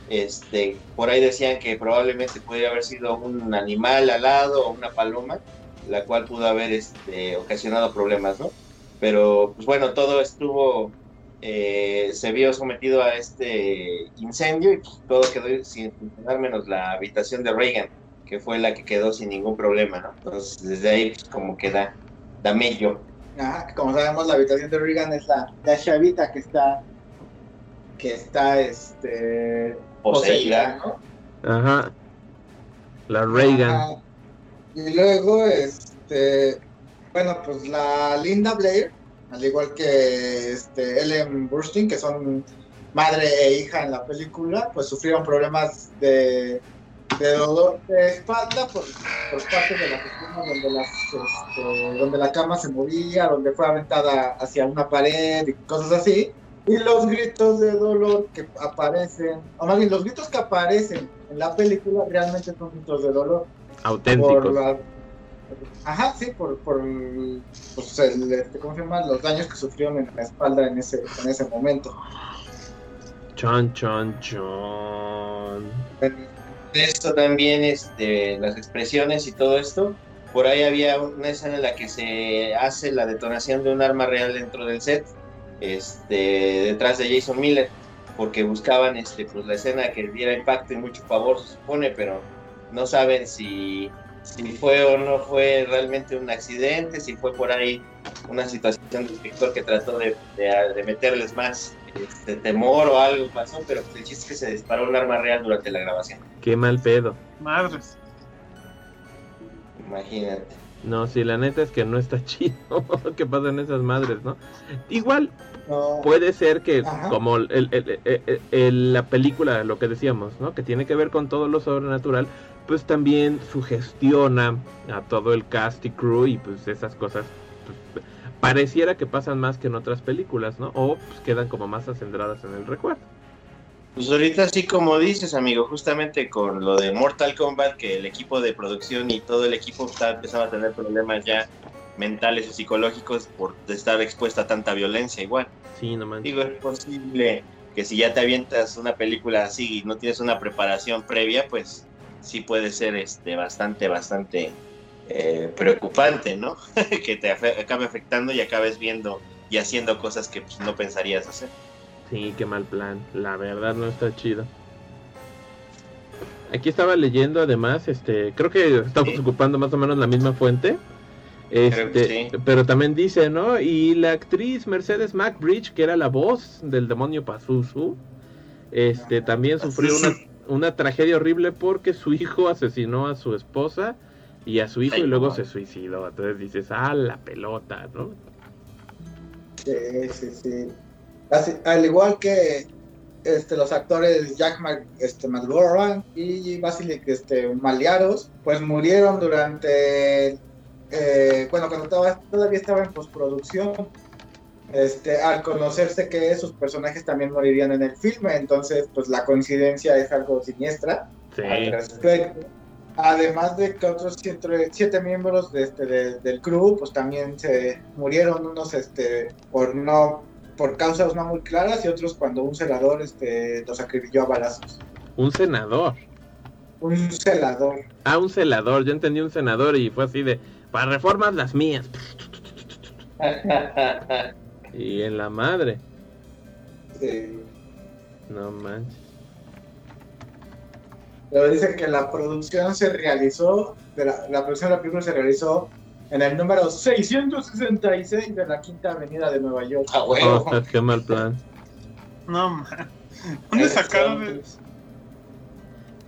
Este, por ahí decían que probablemente podría haber sido un animal alado o una paloma, la cual pudo haber este, ocasionado problemas, ¿no? Pero, pues bueno, todo estuvo, eh, se vio sometido a este incendio y pues, todo quedó sin funcionar menos la habitación de Reagan que fue la que quedó sin ningún problema, ¿no? Entonces, desde ahí, pues, como que da, da como sabemos, la habitación de Regan es la, la chavita que está, que está, este, Poseída. ¿no? Ajá. La Reagan. Ajá. Y luego, este, bueno, pues la Linda Blair, al igual que este, Ellen Burstyn, que son madre e hija en la película, pues sufrieron problemas de, de dolor de espalda por, por parte de la oficina donde, las, este, donde la cama se movía, donde fue aventada hacia una pared y cosas así. Y los gritos de dolor que aparecen, o más bien los gritos que aparecen en la película realmente son gritos de dolor Auténticos. por la- ajá sí por por pues, el, este, cómo se llama los daños que sufrieron en la espalda en ese en ese momento Chon, chon, chon. Esto también, este, las expresiones y todo esto, por ahí había una escena en la que se hace la detonación de un arma real dentro del set, este, detrás de Jason Miller, porque buscaban este, pues, la escena que diera impacto y mucho favor, se supone, pero no saben si, si fue o no fue realmente un accidente, si fue por ahí una situación del director que trató de, de- de meterles más este, temor o algo pasó, pero el chiste es que se disparó un arma real durante la grabación. Qué mal pedo. Madres. Imagínate. No, sí, la neta es que no está chido que pasen esas madres, ¿no? Igual no puede ser que Ajá. como el- el- el- el- el- la película, lo que decíamos, ¿no? Que tiene que ver con todo lo sobrenatural, pues también sugestiona a todo el cast y crew y pues esas cosas pues, pareciera que pasan más que en otras películas, ¿no? O pues quedan como más acendradas en el recuerdo. Pues ahorita sí como dices, amigo, justamente con lo de Mortal Kombat, que el equipo de producción y todo el equipo está, empezaba a tener problemas ya mentales o psicológicos por estar expuesta a tanta violencia igual. Sí, no manches. Digo, es posible que si ya te avientas una película así y no tienes una preparación previa, pues sí puede ser este bastante, bastante eh, preocupante, ¿no? que te acabe afectando y acabes viendo y haciendo cosas que pues, no pensarías hacer. Sí, qué mal plan. La verdad no está chido. Aquí estaba leyendo además, este, creo que estamos Sí. ocupando más o menos la misma fuente. Este, sí. pero también dice, ¿no? Y la actriz Mercedes McBridge, que era la voz del demonio Pazuzu, este, también sufrió una, una tragedia horrible porque su hijo asesinó a su esposa y a su hijo Ay, y luego no. se suicidó. Entonces dices, ah, la pelota, ¿no? Sí, sí, sí. Así- al igual que este, los actores Jack Mac, este, McGorran y Basilic este, Maliaros, pues murieron durante, eh, bueno, cuando estaba- todavía estaba en postproducción, este, al conocerse que sus personajes también morirían en el filme, entonces pues la coincidencia es algo siniestra Sí. al respecto. Además de que otros siete, siete miembros de este, de- del crew, pues también se murieron unos este, por no por causas no muy claras y otros cuando un celador este, los acribilló a balazos. Un senador. Un celador. Ah, un celador. Yo entendí un senador y fue así de, para reformas las mías. Y en la madre. sí. No manches. Pero dice que la producción se realizó, de la, la producción de la película se realizó en el número 666 de la Quinta Avenida de Nueva York. A huevo. Oh, qué mal plan. No, man. ¿Dónde sacaron el-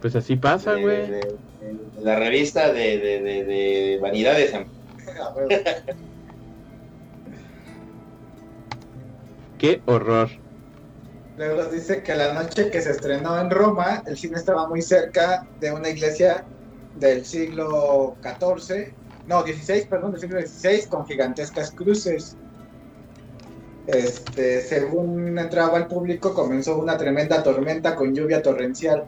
Pues así pasa, güey. La revista de, de, de, de vanidades. Qué horror. Luego dice que la noche que se estrenó en Roma, el cine estaba muy cerca de una iglesia del siglo XIV, no, XVI, perdón, del siglo XVI, con gigantescas cruces. Este, según entraba el público, comenzó una tremenda tormenta con lluvia torrencial.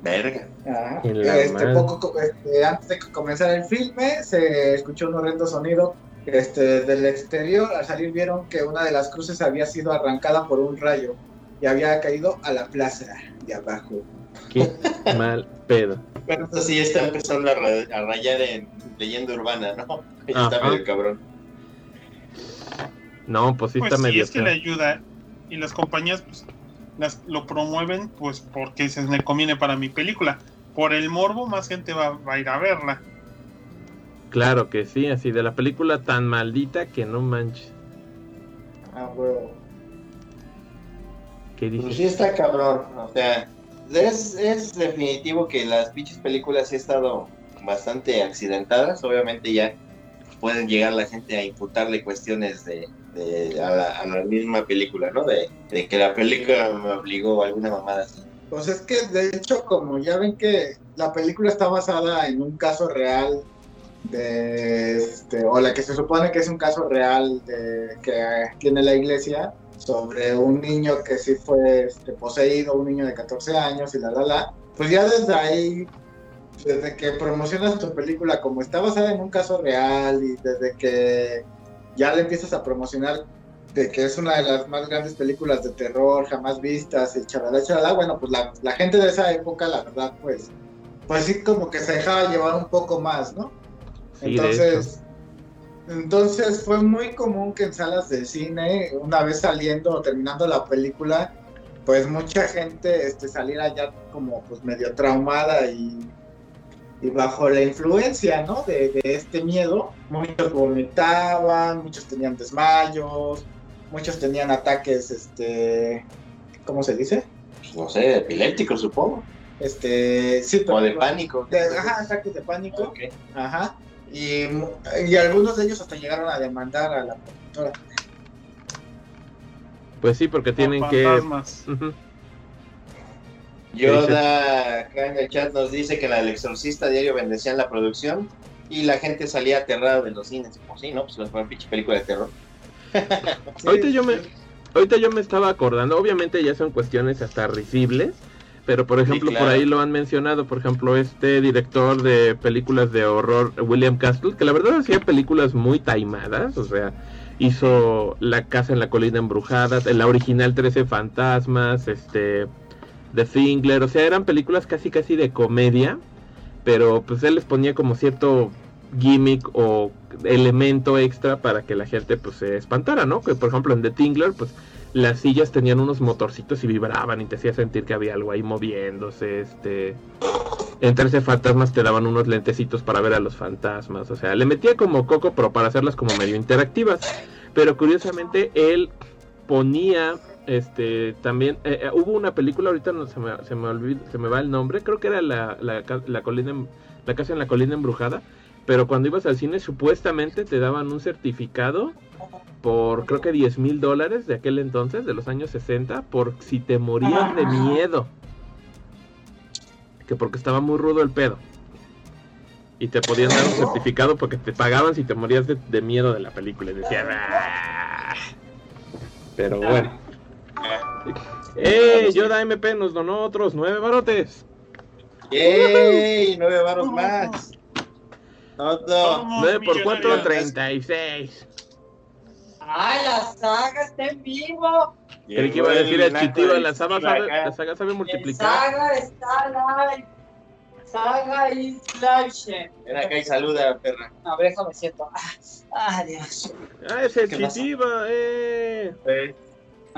Verga. Ajá. Este, poco, co- este, antes de que comenzara el filme, se escuchó un horrendo sonido este, del exterior. Al salir vieron que una de las cruces había sido arrancada por un rayo y había caído a la plaza de abajo. Qué mal pedo. Bueno, esto sí está empezando a, ra- a rayar en leyenda urbana, ¿no? Ya está Ajá. medio cabrón. No, pues sí Pues está sí, medio es que le ayuda. Y las compañías pues, las, lo promueven pues porque se me conviene para mi película. Por el morbo, más gente va, va a ir a verla. Claro que sí, así de la película tan maldita que no manches. Ah, huevo. ¿Qué Pues dices? sí está cabrón. O sea, es, es definitivo que las pinches películas sí han estado bastante accidentadas. Obviamente ya pueden llegar la gente a imputarle cuestiones de, de- a, la, a la misma película, ¿no? De, de que la película me obligó a alguna mamada así. Pues es que de hecho, como ya ven que la película está basada en un caso real de este, o la que se supone que es un caso real de que tiene la iglesia sobre un niño que sí fue este, poseído, un niño de 14 años y la la la, pues ya desde ahí desde que promocionas tu película como está basada en un caso real y desde que ya le empiezas a promocionar de que es una de las más grandes películas de terror jamás vistas y chalala, chalala, bueno, pues la, la gente de esa época, la verdad, pues, pues sí como que se dejaba llevar un poco más, ¿no? Sí, entonces, entonces fue muy común que en salas de cine, una vez saliendo o terminando la película, pues mucha gente este, saliera ya como pues medio traumada y, y bajo la influencia, ¿no? De, de este miedo, muchos vomitaban, muchos tenían desmayos, muchos tenían ataques, este, ¿cómo se dice? No sé, epiléptico supongo. Este, sí, O de pero- pánico. de- ajá, ataques de pánico. Ok. Ajá. Y, mu- y algunos de ellos hasta llegaron a demandar a la productora. Pues sí, porque tienen que... Yoda acá en el chat nos dice que en la del exorcista diario bendecían la producción y la gente salía aterrada de los cines. Pues sí, ¿no? Pues fue una pinche película de terror. Ahorita yo me- Ahorita yo me estaba acordando, obviamente ya son cuestiones hasta risibles, pero por Sí, ejemplo por ahí lo han mencionado, por ejemplo este director de películas de horror, William Castle, que la verdad hacía películas muy taimadas, o sea, hizo La casa en la colina embrujada, en la original 13 fantasmas, este, The Fingler, o sea, eran películas casi casi de comedia, pero pues él les ponía como cierto gimmick o elemento extra para que la gente pues se espantara, ¿no? Que por ejemplo en The Tingler pues las sillas tenían unos motorcitos y vibraban y te hacía sentir que había algo ahí moviéndose, este en 13 fantasmas te daban unos lentecitos para ver a los fantasmas, o sea, le metía como coco pero para hacerlas como medio interactivas. Pero curiosamente él ponía este también eh, eh, hubo una película ahorita no se me, se me se me va el nombre, creo que era la, la, colina la casa en la colina embrujada, pero cuando ibas al cine supuestamente te daban un certificado por creo que 10 mil dólares de aquel entonces, de los años 60, por si te morías de miedo. Que porque estaba muy rudo el pedo. Y te podían dar un certificado porque te pagaban si te morías de, de miedo de la película. Y decían, "Ah". Pero bueno. ¡Eh! Yoda MP nos donó otros nueve barotes. ¡Yay! Nueve varos más. Todo. 9 por 4, millonarios. 36. ¡Ay, la saga está en vivo! Creí que iba a decir el chitivo la saga sabe, la saga sabe El multiplicar. saga está live. Saga is live. Ven acá y saluda, perra. A ver, déjame siento. Ah, Dios. Ah, es el chitiba, eh. Eh,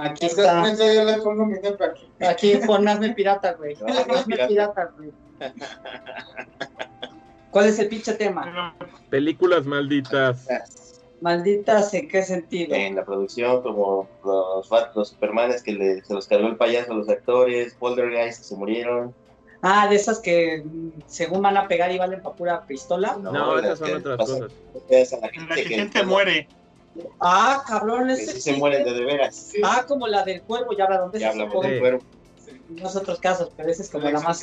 Aquí está. Yo le pongo mi aquí. Aquí pon hazme pirata, güey. No, hazme pirata. pirata, güey. ¿Cuál es el pinche tema? Películas malditas. Malditas, ¿en qué sentido? En la producción, como los, los Supermanes que le- se los cargó el payaso a los actores, Poltergeist que se murieron. Ah, de esas que mm, según van a pegar y valen pa' pura pistola. No, las esas son otras pasan cosas. a la En la gente que gente muere. Ah, cabrón, ese sí se mueren de, de veras. Ah, como la del cuervo, ya habla dónde Ya se hablamos Sí. del cuerpo. En los otros casos, pero esa es como la más.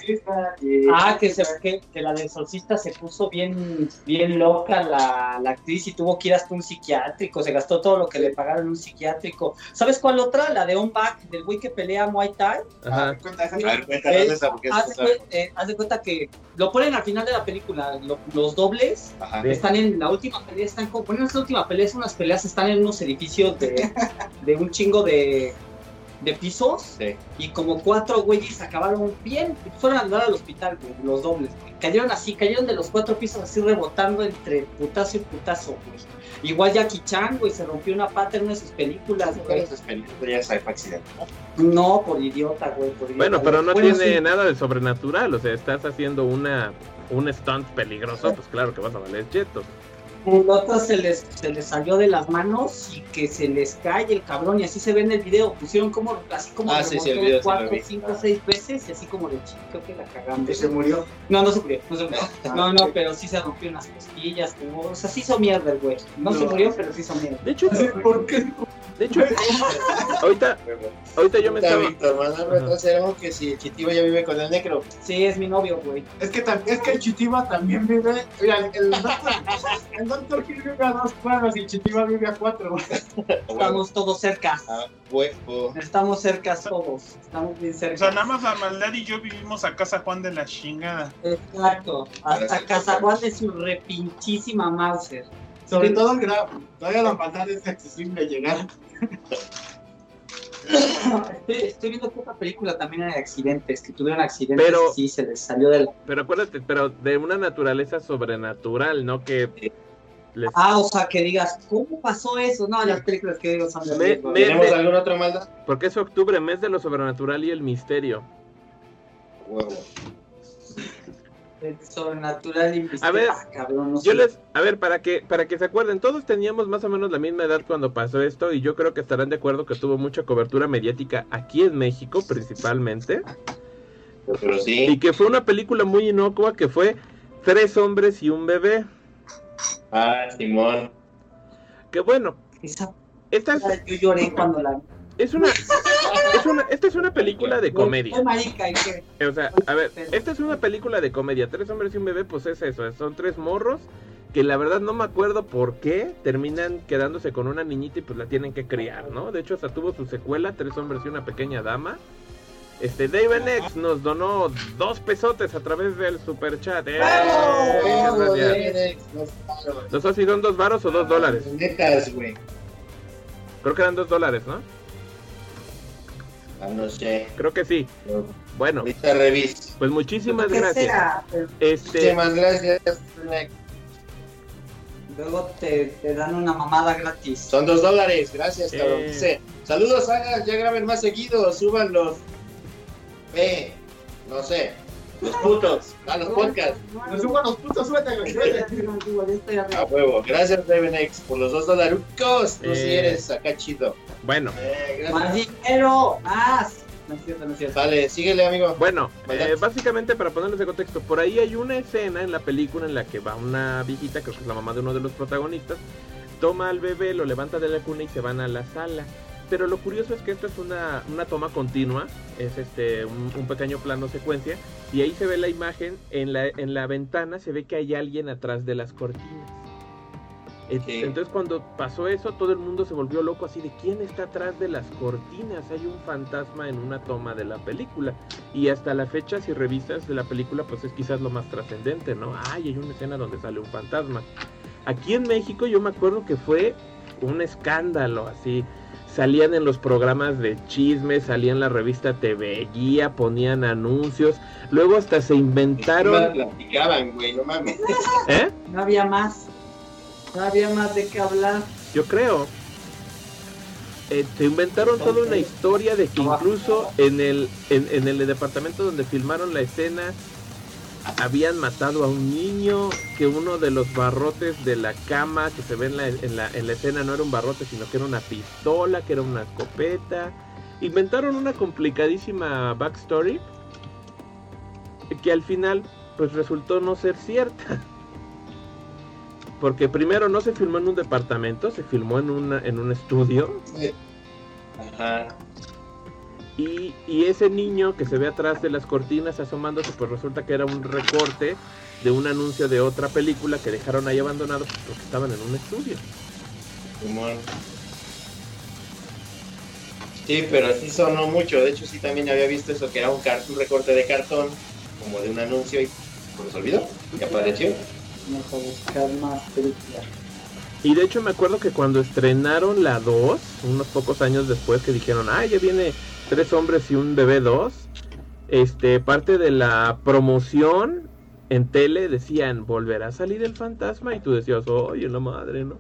Y- Ah, que, se, que, que la del solcista se puso bien, bien loca la, la actriz y tuvo que ir hasta un psiquiátrico, se gastó todo lo que le pagaron en un psiquiátrico. ¿Sabes cuál otra? La de On Back, del güey que pelea Muay Thai. Ajá. Ah, cuenta esa- A ver, cuéntanos Eh, esa porque Haz esa de, eh, haz de cuenta que lo ponen al final de la película, lo- los dobles Ajá. Están en la última pelea, están como, bueno, no es la última pelea, es unas peleas, están en unos edificios de, de un chingo de, de pisos Sí. y como cuatro güeyes acabaron bien, fueron a andar al hospital, güey, los dobles, güey. cayeron así, cayeron de los cuatro pisos así rebotando entre putazo y putazo, güey. Igual Jackie Chan, güey, se rompió una pata en una de sus películas, güey. esas películas ya fue accidente. No, por idiota, güey, por idiota. Bueno, pero no Bueno, tiene sí. nada de sobrenatural, o sea, estás haciendo una un stunt peligroso, pues claro que vas a valer chetos. Otro se les, se les salió de las manos y que se les cae el cabrón y así se ve en el video. Pusieron como así como Ah, sí, sí, el remontó video sí lo cuatro, cinco, Ah. seis veces y así como de chico que la cagamos. Y se murió. No, no se murió, no se murió. No, no, pero sí se rompió unas costillas, como, o sea, sí hizo mierda el güey. No, se murió, pero sí hizo mierda. De hecho, ¿Por qué? De hecho, ahorita, ahorita yo me Está estaba, Víctor, mandando atrás era que si el chitivo ya vive con el negro. Sí, es mi novio, güey. Es que, tam- es que el Chitiba también vive. Mira, el doctor, el doctor vive a dos cuadras y el Chitiba vive a cuatro. Estamos todos cerca. Ah, huevo. Estamos cerca todos. Estamos bien O cerca. sea, nada más la maldad y yo vivimos a casa Juan de la chingada. Exacto. Hasta Cazaguán de su repinchísima Mauser. Sobre todo el grado. Todavía la pantalla es accesible llegar. Estoy, estoy viendo que otra película también hay accidentes, que tuvieron accidentes Pero- y sí, se les salió del... pero acuérdate, pero de una naturaleza sobrenatural, no que les Ah, o sea, que digas, ¿cómo pasó eso? No, las películas que digo son de Me- riesgo. me- ¿Tenemos alguna otra maldad? porque es octubre, mes de lo sobrenatural y el misterio. Huevo. El sobrenatural y A ver, Ah, cabrón, no Yo les, a ver, para que, para que se acuerden, todos teníamos más o menos la misma edad cuando pasó esto y yo creo que estarán de acuerdo que tuvo mucha cobertura mediática aquí en México principalmente Pero y sí. que fue una película muy inocua que fue Tres hombres y un bebé. Ah, Simón. Que bueno, Esa esta yo lloré cuando la vi. Es una, es una, esta es una película de comedia. Fue marica, ¿y qué? O sea, a ver, esta es una película de comedia. Tres hombres y un bebé, pues es eso. Son tres morros que la verdad no me acuerdo por qué terminan quedándose con una niñita y pues la tienen que criar, ¿no? De hecho, hasta tuvo su secuela, Tres hombres y una pequeña dama. Este, David X nos donó dos pesotes a través del super chat. Eh, muchas gracias. No sé si son dos varos o dos dólares. Netas, güey. Creo que eran dos dólares, ¿no? Ah, no sé. Creo que sí. No, Bueno, Ahorita reviso. pues muchísimas ¿Qué gracias. Pero Este, Muchísimas gracias. Nex. Luego te, te dan una mamada gratis. Son dos dólares, gracias, cabrón. Eh. Dice, saludos, hagas, ya graben más seguido, suban los. Eh, no sé, los putos, a los podcasts. Nos suban los putos. A huevo, gracias, Ravenex, por los dos dolarucos. Tú sí Eh. eres acá chido. bueno, Eh, Más dinero, más. No es cierto, no es cierto. Vale, síguele, amigo. bueno, eh, básicamente para ponerles de contexto, por ahí hay una escena en la película en la que va una viejita, creo que es la mamá de uno de los protagonistas, toma al bebé, lo levanta de la cuna y se van a la sala. Pero lo curioso es que esta es una, una toma continua, es este un, un pequeño plano secuencia, y ahí se ve la imagen, en la, en la ventana se ve que hay alguien atrás de las cortinas. Entonces cuando pasó eso, todo el mundo se volvió loco así de quién está atrás de las cortinas. Hay un fantasma en una toma de la película. Y hasta la fecha, si revisas de la película, pues es quizás lo más trascendente, ¿no? Ay, hay una escena donde sale un fantasma. Aquí en México yo me acuerdo que fue un escándalo, así. Salían en los programas de chisme, salían en la revista TV Guía, ponían anuncios. Luego hasta se inventaron... platicaban, güey, no mames. ¿Eh? No había más. No había más de qué hablar. Yo creo. Eh, se inventaron toda una historia de que incluso en el, en, en el departamento donde filmaron la escena habían matado a un niño, que uno de los barrotes de la cama que se ve en la, en la, en la escena no era un barrote, sino que era una pistola, que era una escopeta. Inventaron una complicadísima backstory que al final pues resultó no ser cierta. Porque primero no se filmó en un departamento, se filmó en, una, en un estudio. Ajá. Y, y ese niño que se ve atrás de las cortinas asomándose, pues resulta que era un recorte de un anuncio de otra película que dejaron ahí abandonado porque estaban en un estudio. Sí, pero sí sonó mucho. De hecho, sí también había visto eso, que era un, un recorte de cartón, como de un anuncio, y pues se olvidó. Y apareció. Vamos a buscar más películas. Y de hecho me acuerdo que cuando estrenaron la 2, unos pocos años después que dijeron, ah, ya viene tres hombres y un bebé 2, este, parte de la promoción en tele decían, volverá a salir el fantasma y tú decías, oye, la madre, ¿no?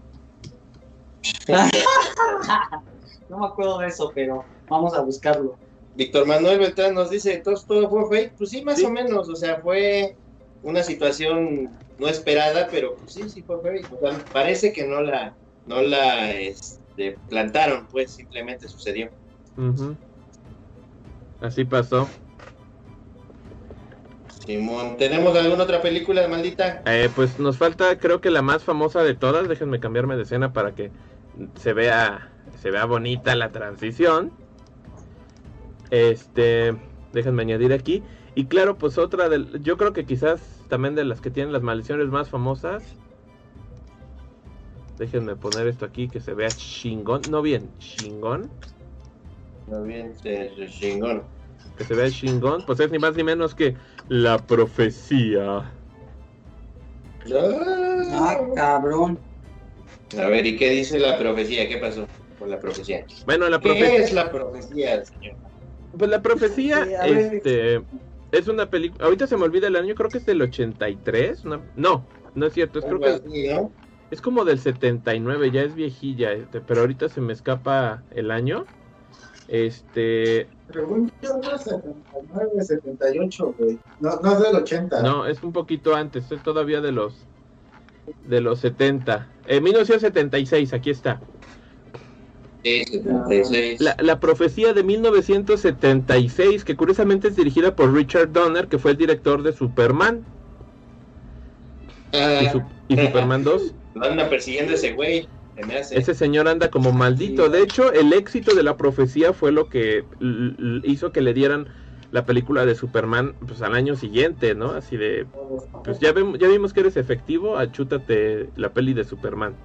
No me acuerdo de eso, pero vamos a buscarlo. Víctor Manuel Beltrán nos dice, entonces todo fue fake. Pues sí, más Sí. o menos. O sea, fue una situación no esperada, pero pues sí, sí fue fake. O sea, parece que no la, no la este, plantaron, pues simplemente sucedió. Así pasó. Simón, ¿tenemos alguna otra película maldita? Eh, pues nos falta, creo que la más famosa de todas. Déjenme cambiarme de escena para que se vea, se vea bonita la transición. Este, déjenme añadir aquí. Y claro, pues otra del, yo creo que quizás también de las que tienen las maldiciones más famosas. Déjenme poner esto aquí que se vea chingón, no bien, chingón, No bien, se- se- chingón. que se vea chingón, pues es ni más ni menos que la profecía. Ah, cabrón. A ver, ¿y qué dice la profecía? ¿Qué pasó con la profecía? Bueno, la ¿Qué profecía es la profecía, señor? Pues la profecía, Sí, este, es una película, ahorita se me olvida el año, creo que es del 83, una- no, no es cierto, es, creo que así, ¿no? es como del 79, ya es viejilla, este, pero ahorita se me escapa el año, este, Según yo, no es 79, 78, güey. No, no es del 80. no, es un poquito antes, es todavía de los, de los 70, en 1976, aquí está, Sí, 76. la, la profecía de 1976, que curiosamente es dirigida por Richard Donner, que fue el director de Superman Ah, y, su- y Superman 2. lo andan persiguiendo ese güey. Ese señor anda como maldito. De hecho, el éxito de la profecía fue lo que hizo que le dieran la película de Superman pues al año siguiente, ¿no? Así de, pues ya, vemos, ya vimos que eres efectivo, achútate la peli de Superman.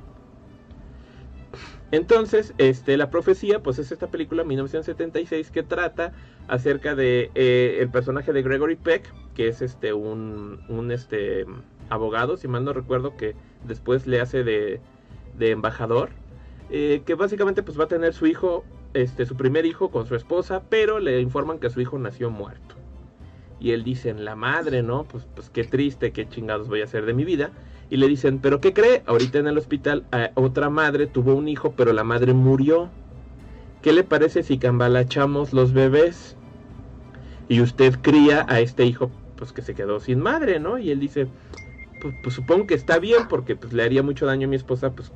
Entonces, este, la profecía, pues es esta película 1976 que trata acerca de eh, el personaje de Gregory Peck, que es este un, un este abogado, si mal no recuerdo, que después le hace de, de embajador, eh, que básicamente pues va a tener su hijo, este, su primer hijo con su esposa, pero le informan que su hijo nació muerto. Y él dice, la madre, ¿no? Pues, pues qué triste, qué chingados voy a hacer de mi vida. Y le dicen, ¿pero qué cree? Ahorita en el hospital eh, otra madre tuvo un hijo, pero la madre murió. ¿Qué le parece si cambalachamos los bebés? Y usted cría a este hijo, pues que se quedó sin madre, ¿no? Y él dice, pues, pues supongo que está bien, porque pues le haría mucho daño a mi esposa, pues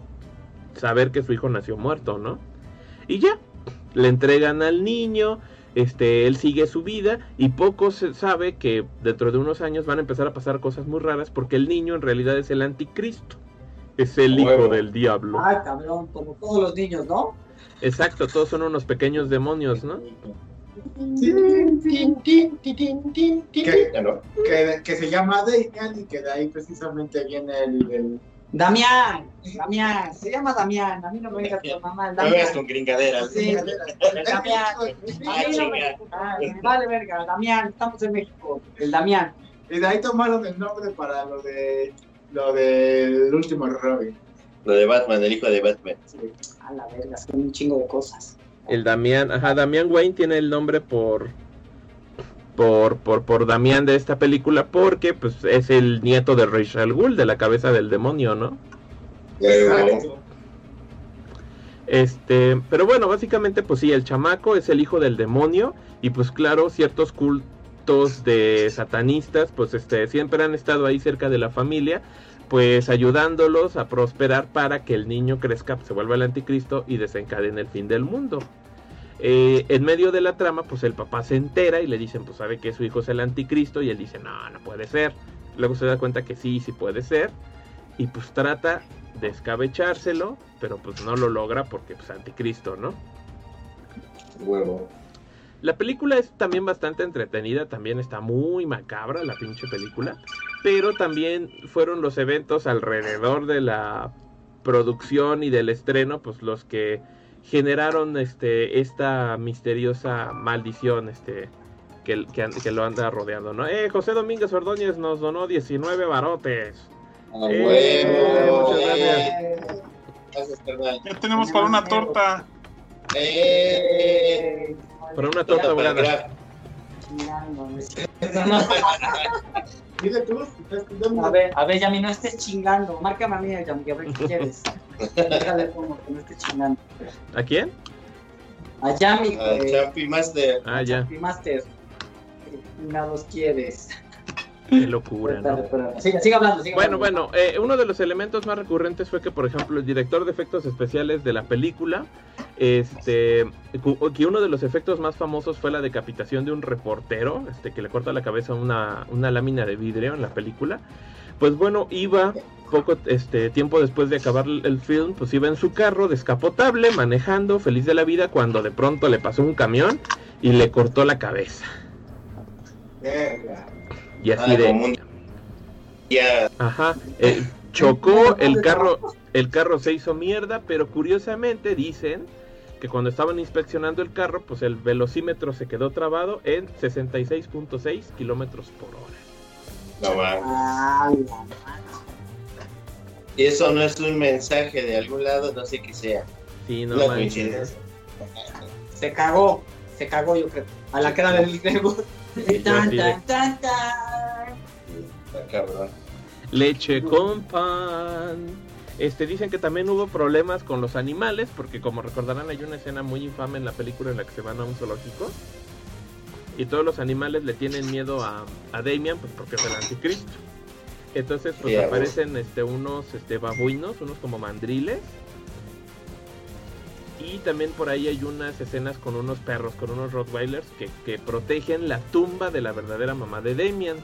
saber que su hijo nació muerto, ¿no? Y ya, le entregan al niño, este, él sigue su vida y poco se sabe que dentro de unos años van a empezar a pasar cosas muy raras porque el niño en realidad es el anticristo, es el hijo del diablo. Ay, cabrón, como todos los niños, ¿no? Exacto, todos son unos pequeños demonios, ¿no? Sí. Ah, que, que se llama Damian y que de ahí precisamente viene el, el- Damián, Damián, se llama Damián, a mí no me digas tu mamá, el No veas Damián. con gringaderas. Sí, el Damián. Ah, A mí no me-. Ah, Vale, verga, Damián, estamos en México, el Damián. Y de ahí tomaron el nombre para lo de lo del último Robin. Lo de Batman, el hijo de Batman. A la verga, son un chingo de cosas. El Damián, ajá, Damián Wayne tiene el nombre por por por por Damián de esta película porque pues es el nieto de Rachel Gould, de la cabeza del demonio, ¿no? Este, pero bueno, básicamente pues sí, el chamaco es el hijo del demonio y pues claro, ciertos cultos de satanistas pues este siempre han estado ahí cerca de la familia, pues ayudándolos a prosperar para que el niño crezca, se vuelva el anticristo y desencadene el fin del mundo. Eh, en medio de la trama, pues el papá se entera y le dicen, pues sabe que su hijo es el anticristo y él dice, no, no puede ser. Luego se da cuenta que sí, sí puede ser y pues trata de escabechárselo, pero pues no lo logra porque pues anticristo, ¿no? Huevo. La película es también bastante entretenida, también está muy macabra la pinche película, pero también fueron los eventos alrededor de la producción y del estreno, pues los que generaron este esta misteriosa maldición este que, que, que lo anda rodeando, ¿no? Eh, José Domínguez Ordóñez nos donó 19 barotes. A Eh, huevo. muchas gracias. Eh, Gracias. Ya tenemos para una torta. Eh, Para una torta cierto. Dile tú. A ver, a ver, Yami, no estés chingando. Márcame a mí, Yami, a ver qué quieres. Déjale como que no estés chingando. ¿A quién? A Yami, Ah, güey. Champi Master. Ah, ya. Champi Master. ¿Qué chingados quieres? Qué locura, ¿no? Sigue, sigue hablando, sigue Bueno, hablando. bueno, eh, uno de los elementos más recurrentes fue que, por ejemplo, el director de efectos especiales de la película, este, que uno de los efectos más famosos fue la decapitación de un reportero, este, que le corta la cabeza a una, una lámina de vidrio en la película. Pues bueno, iba poco este tiempo después de acabar el el film, pues iba en su carro descapotable, manejando, feliz de la vida, cuando de pronto le pasó un camión y le cortó la cabeza. Verga. Y así Ah, de, como un- Ya, Ajá, eh, chocó el carro, el carro se hizo mierda, pero curiosamente dicen que cuando estaban inspeccionando el carro, pues el velocímetro se quedó trabado en 66.6 kilómetros por hora. no mames. La madre. Y eso no es un mensaje de algún lado, no sé qué sea. Sí, no coincidencia. Se cagó, se cagó, yo creo. A la cara del Grego. Yo Tan, así de- tan, tan, tan. Está cabrón. Leche con pan. Este dicen que también hubo problemas con los animales, porque como recordarán hay una escena muy infame en la película en la que se van a un zoológico. Y todos los animales le tienen miedo a, a Damian, pues porque es el anticristo. Entonces, pues aparecen este, unos este, babuinos, unos como mandriles. Y también por ahí hay unas escenas con unos perros, con unos Rottweilers que, que protegen la tumba de la verdadera mamá de Damian.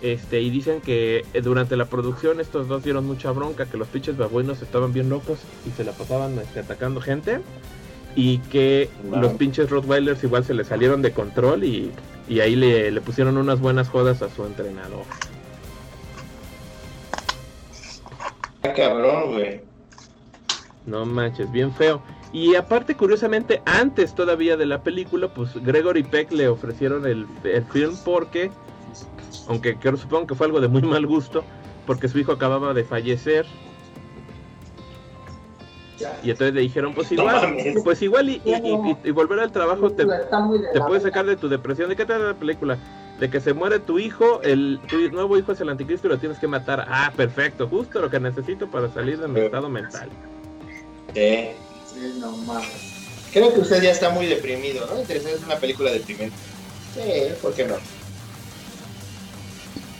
Este, y dicen que eh, durante la producción estos dos dieron mucha bronca, que los pinches babuinos estaban bien locos y se la pasaban este, atacando gente. Y que Wow. los pinches Rottweilers igual se le salieron de control y, y ahí le, le pusieron unas buenas jodas a su entrenador. Cabrón, güey. No manches, bien feo. Y aparte, curiosamente, antes todavía de la película, pues Gregory Peck le ofrecieron el, el film porque, aunque creo, supongo que fue algo de muy mal gusto, porque su hijo acababa de fallecer. Y entonces le dijeron, pues igual, pues igual y, y- y- y volver al trabajo te, te verga. sacar de tu depresión. ¿De qué trata la película? De que se muere tu hijo, el tu nuevo hijo es el anticristo y lo tienes que matar. Ah, perfecto, justo lo que necesito para salir de mi estado mental. Sí. Sí, no mames. Creo que usted ya está muy deprimido, ¿no? Interesante, es una película deprimente. Sí, ¿por qué no?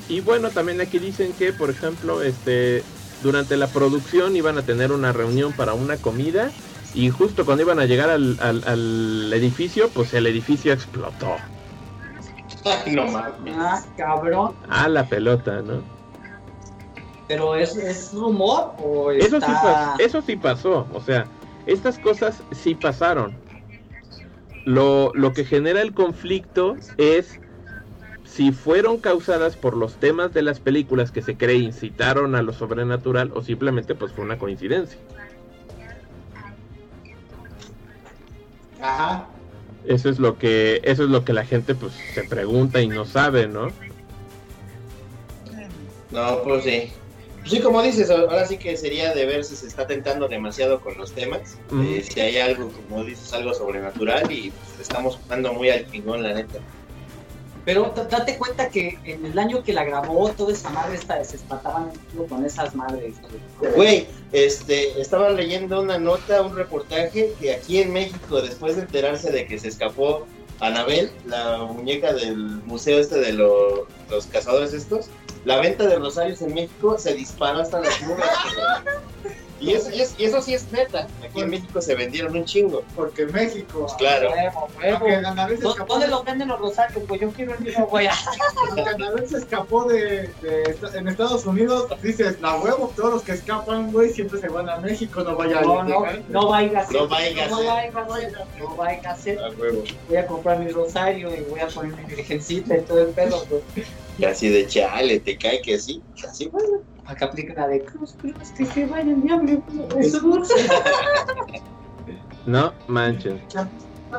Y bueno, también aquí dicen que, por ejemplo, este durante la producción iban a tener una reunión para una comida y justo cuando iban a llegar al, al- al edificio, pues el edificio explotó. Ay, no mames. Ah, cabrón. Ah, la pelota, ¿no? Pero es, es rumor o Eso sí, está... eso sí pasó, o sea, estas cosas sí pasaron. Lo, lo que genera el conflicto es si fueron causadas por los temas de las películas que se cree incitaron a lo sobrenatural o simplemente pues fue una coincidencia. Ajá. Eso es lo que eso es lo que la gente pues se pregunta y no sabe, ¿no? No, pues sí. Sí, como dices, ahora sí que sería de ver si se está tentando demasiado con los temas. Eh, si hay algo, como dices, algo sobrenatural y pues, estamos jugando muy al pingón, la neta. Pero date cuenta que en el año que la grabó, toda esa madre esta, se espataban con esas madres. güey. Güey, este, estaba leyendo una nota, un reportaje que aquí en México, después de enterarse de que se escapó Anabel, la muñeca del museo este de lo- los cazadores estos, la venta de rosarios en México se disparó hasta las nubes. y, eso, y, es- y eso sí es neta. Aquí en México se vendieron un chingo. Porque México. Pues claro. Huevo, huevo. Aunque Anabel se ¿Dó- escapó, ¿Dónde los venden los rosarios? Pues yo quiero el mismo, güey. Anabel se escapó de, en Estados Unidos, dices, la huevo, todos los que escapan, güey, siempre se van a México, no vaya No, a no, no vaya a ser. No vaya a no ser. vaya a ser. No vaya a huevo. Voy a comprar mi rosario y voy a poner mi virgencita y todo el pedo, pues. Y así de chale, te cae que sí. Así, bueno. Acá aplica la de cruz, cruz, que se vaya el diablo. Eso dulce. No manches.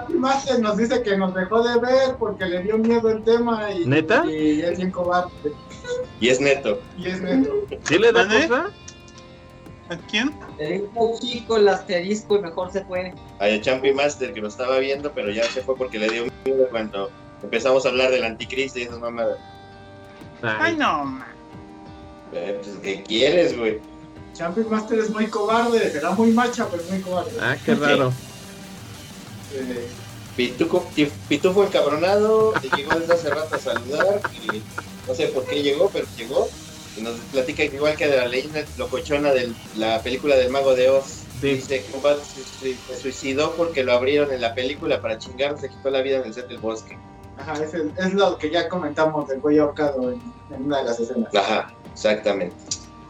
Master nos dice que nos dejó de ver porque le dio miedo el tema y, ¿Neta? y es bien cobarde. Y es neto. Y es neto. ¿Sí le da ¿Mande? cosa? ¿A quién? Le dijo chico el asterisco y mejor se fue. Hay a Champi Master que lo estaba viendo, pero ya se fue porque le dio miedo cuando empezamos a hablar del anticristo y esas mamadas. Ay, Ay, no, man. Eh, pues, ¿Qué quieres, güey? Champion Master es muy cobarde, será muy macha, pero muy cobarde. ah, qué raro. Eh, Pituco, pi- Pitufo encabronado, te llegó desde hace rato a saludar y no sé por qué llegó, pero llegó. Y nos platica que igual que de la leyenda locochona de la película del Mago de Oz. Sí. Dice que se suicidó porque lo abrieron en la película para chingar, se quitó la vida en el set del bosque. Ajá, es, el- es lo que ya comentamos del güey ahorcado en, en una de las escenas. Ajá, exactamente.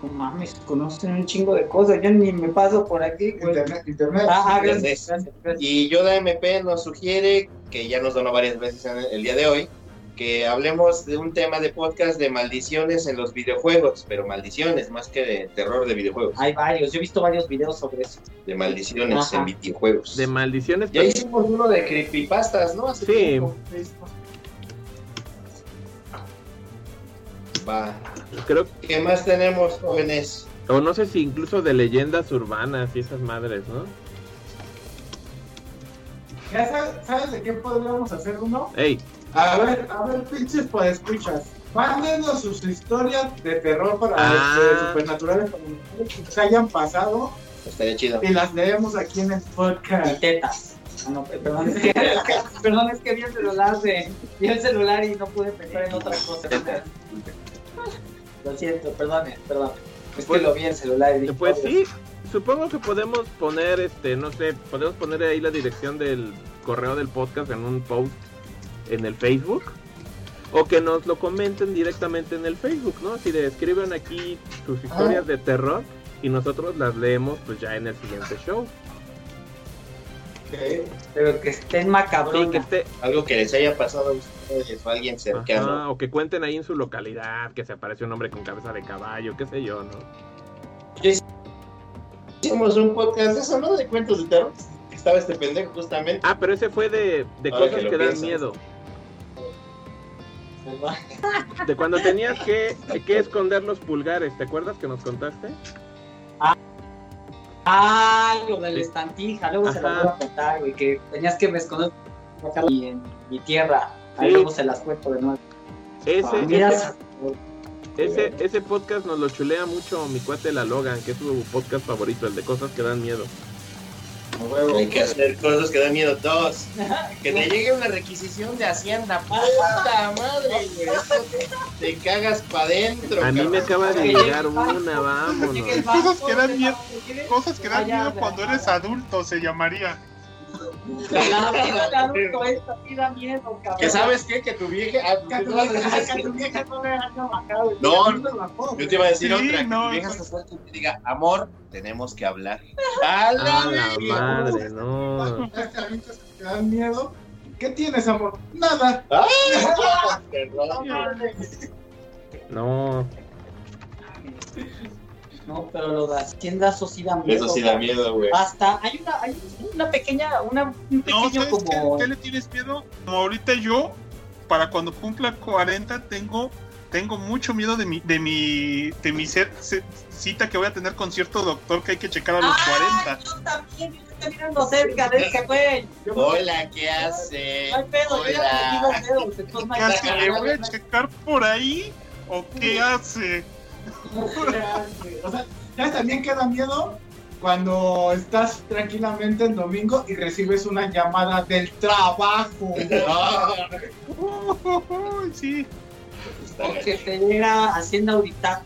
No mames, conocen un chingo de cosas. Yo ni me paso por aquí, güey. Internet, internet. Ah, ah, Internet. gracias, gracias, gracias. Y Yoda MP nos sugiere, que ya nos donó varias veces en el, el día de hoy, que hablemos de un tema de podcast de maldiciones en los videojuegos, pero maldiciones más que de terror de videojuegos, Hay varios, yo he visto varios videos sobre eso. de maldiciones Ajá. en videojuegos. De maldiciones. Ya hicimos uno de creepypastas, ¿no? Hace Sí. tiempo. Va. Creo ¿Qué más tenemos, jóvenes? O no sé si incluso de leyendas urbanas y esas madres, ¿no? ¿Ya sabes, sabes de qué podríamos hacer uno? Ey, A ver, a ver, pinches pues escuchas. Mándenos sus historias de terror para Ah. este, supernaturales que se hayan pasado Estaría chido. y las leemos aquí en el Y podcast. tetas. Ah, no, perdón, es que, perdón, es que vi el celular de, vi el celular y no pude pensar en otra cosa. Lo siento, perdone, perdón. Es que Pues- lo vi en el celular y dije, pues "Oye, sí, supongo que podemos poner, este, no sé, podemos poner ahí la dirección del correo del podcast en un post en el Facebook. O que nos lo comenten directamente en el Facebook, ¿no? Si le escriben aquí sus historias de terror y nosotros las leemos pues ya en el siguiente show. Pero que estén Sí, que esté, Algo que les haya pasado a ustedes o a alguien cercano. Ajá, o que cuenten ahí en su localidad que se apareció un hombre con cabeza de caballo, qué sé yo, ¿no? Sí, hicimos un podcast de eso, ¿no? De cuentos de terror. Estaba este pendejo justamente. Ah, pero ese fue de, de cosas que que dan pienso. miedo. De cuando tenías que, que esconder los pulgares, ¿te acuerdas que nos contaste? Ah, lo del estantija, luego se lo Ajá. voy a contar, güey, que tenías que me esconder y en mi tierra. Ahí Sí. luego se las cuento de nuevo. Ese, Ah, ese, ese, ese podcast nos lo chulea mucho mi cuate La Logan, que es su podcast favorito, el de cosas que dan miedo. Hay que hacer cosas que dan miedo todos. Que te llegue una requisición de Hacienda. Puta madre, güey. Eso te, cagas para adentro. A mí me acaba de llegar una, vámonos. Cosas que dan miedo. Cosas que dan miedo cuando eres adulto, se llamaría. Que sabes qué? Que tu vieja. Que ¿qué tu a vieja- que tu vieja no le acá, güey. No, No me bajó, Yo te iba a decir Sí, otra. Que no, tu vieja se suelte y te diga, amor, tenemos que hablar. ¡A A la la verga! madre, no. Que te dan miedo. ¿Qué tienes, amor? Nada. Perdón. No. No, pero lo de Hacienda, eso sí da miedo. Eso sí da miedo, güey. Hasta hay una, hay una pequeña, una, un No, pequeño ¿sabes qué, como... qué le tienes miedo? Como ahorita yo, para cuando cumpla 40, tengo, tengo mucho miedo de mi, de mi, de mi ser- cita que voy a tener con cierto doctor que hay que checar a los Ah, 40. Yo también, yo estoy mirando cerca de ese güey. Hola, ¿qué hace? No hay pedo, yo ya me Hola. dedos, no ¿Qué hace? ¿Le voy a checar por ahí? ¿O qué hace? O sea, ¿sabes también que da miedo? Cuando estás tranquilamente en domingo y recibes una llamada del trabajo. Ah, Uy, sí. está Porque te llega Hacienda ahorita.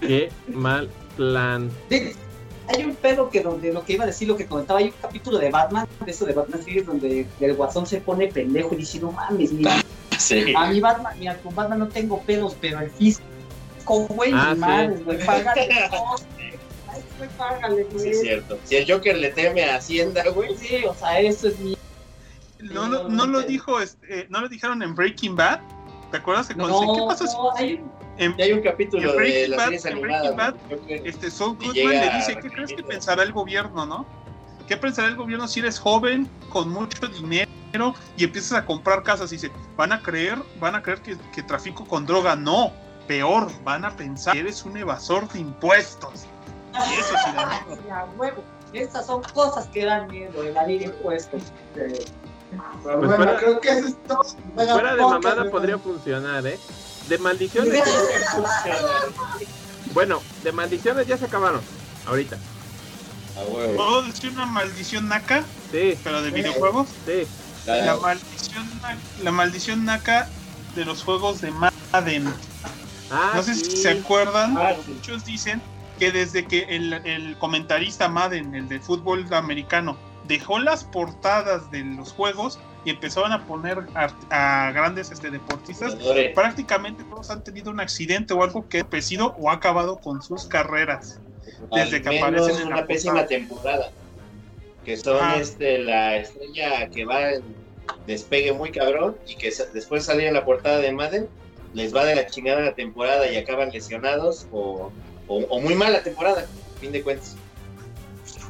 Qué mal plan. De- Hay un pedo que donde lo que iba a decir, lo que comentaba, hay un capítulo de Batman, de eso de Batman Series, donde el guasón se pone pendejo y dice, no mames, mira, Sí. a mi Batman, mira, con Batman no tengo pedos, pero el fisco, güey, Ah, sí. güey, págale, no, ay, güey, págale, Sí, güey. es cierto. Si el Joker le teme a Hacienda, güey. Sí, o sea, eso es mi... No, lo- no lo dijo, este, no lo dijeron en Breaking Bad. ¿Te acuerdas que No, ¿Qué pasa si no, hay un- en, Ya hay un capítulo En de Breaking las Bad- en. Breaking ¿no? Joker. este Saul Goodman le dice, ¿qué crees que pensará el gobierno, no? ¿Qué pensará el gobierno si eres joven, con mucho dinero y empiezas a comprar casas? Y dice, van a creer, van a creer que, que trafico con droga. No, peor, van a pensar que eres un evasor de impuestos. Y eso sí da miedo. Ay, a huevo. Estas son cosas que dan miedo, evadir impuestos. Eh, Pues bueno, fuera- creo que eso es todo. Venga, Fuera de mamada podría funcionar, ¿eh? De maldiciones. Bueno, de maldiciones ya se acabaron. Ahorita. A huevo. ¿Puedo decir una maldición naca, Sí, pero de videojuegos? sí. La maldición, la maldición naca de los juegos de Madden. Ah, No sé si se acuerdan, Ah, sí. muchos dicen que desde que el, el comentarista Madden, el de fútbol americano, dejó las portadas de los juegos y empezaron a poner a, a grandes este, deportistas, Adore. prácticamente todos han tenido un accidente o algo que ha empecido o ha acabado con sus carreras. desde que aparecen en la una pésima portada. temporada. Que son Ah. este la estrella que va en despegue muy cabrón y que después salir en la portada de Madden les va de la chingada la temporada y acaban lesionados o, o, o muy mala temporada, a fin de cuentas.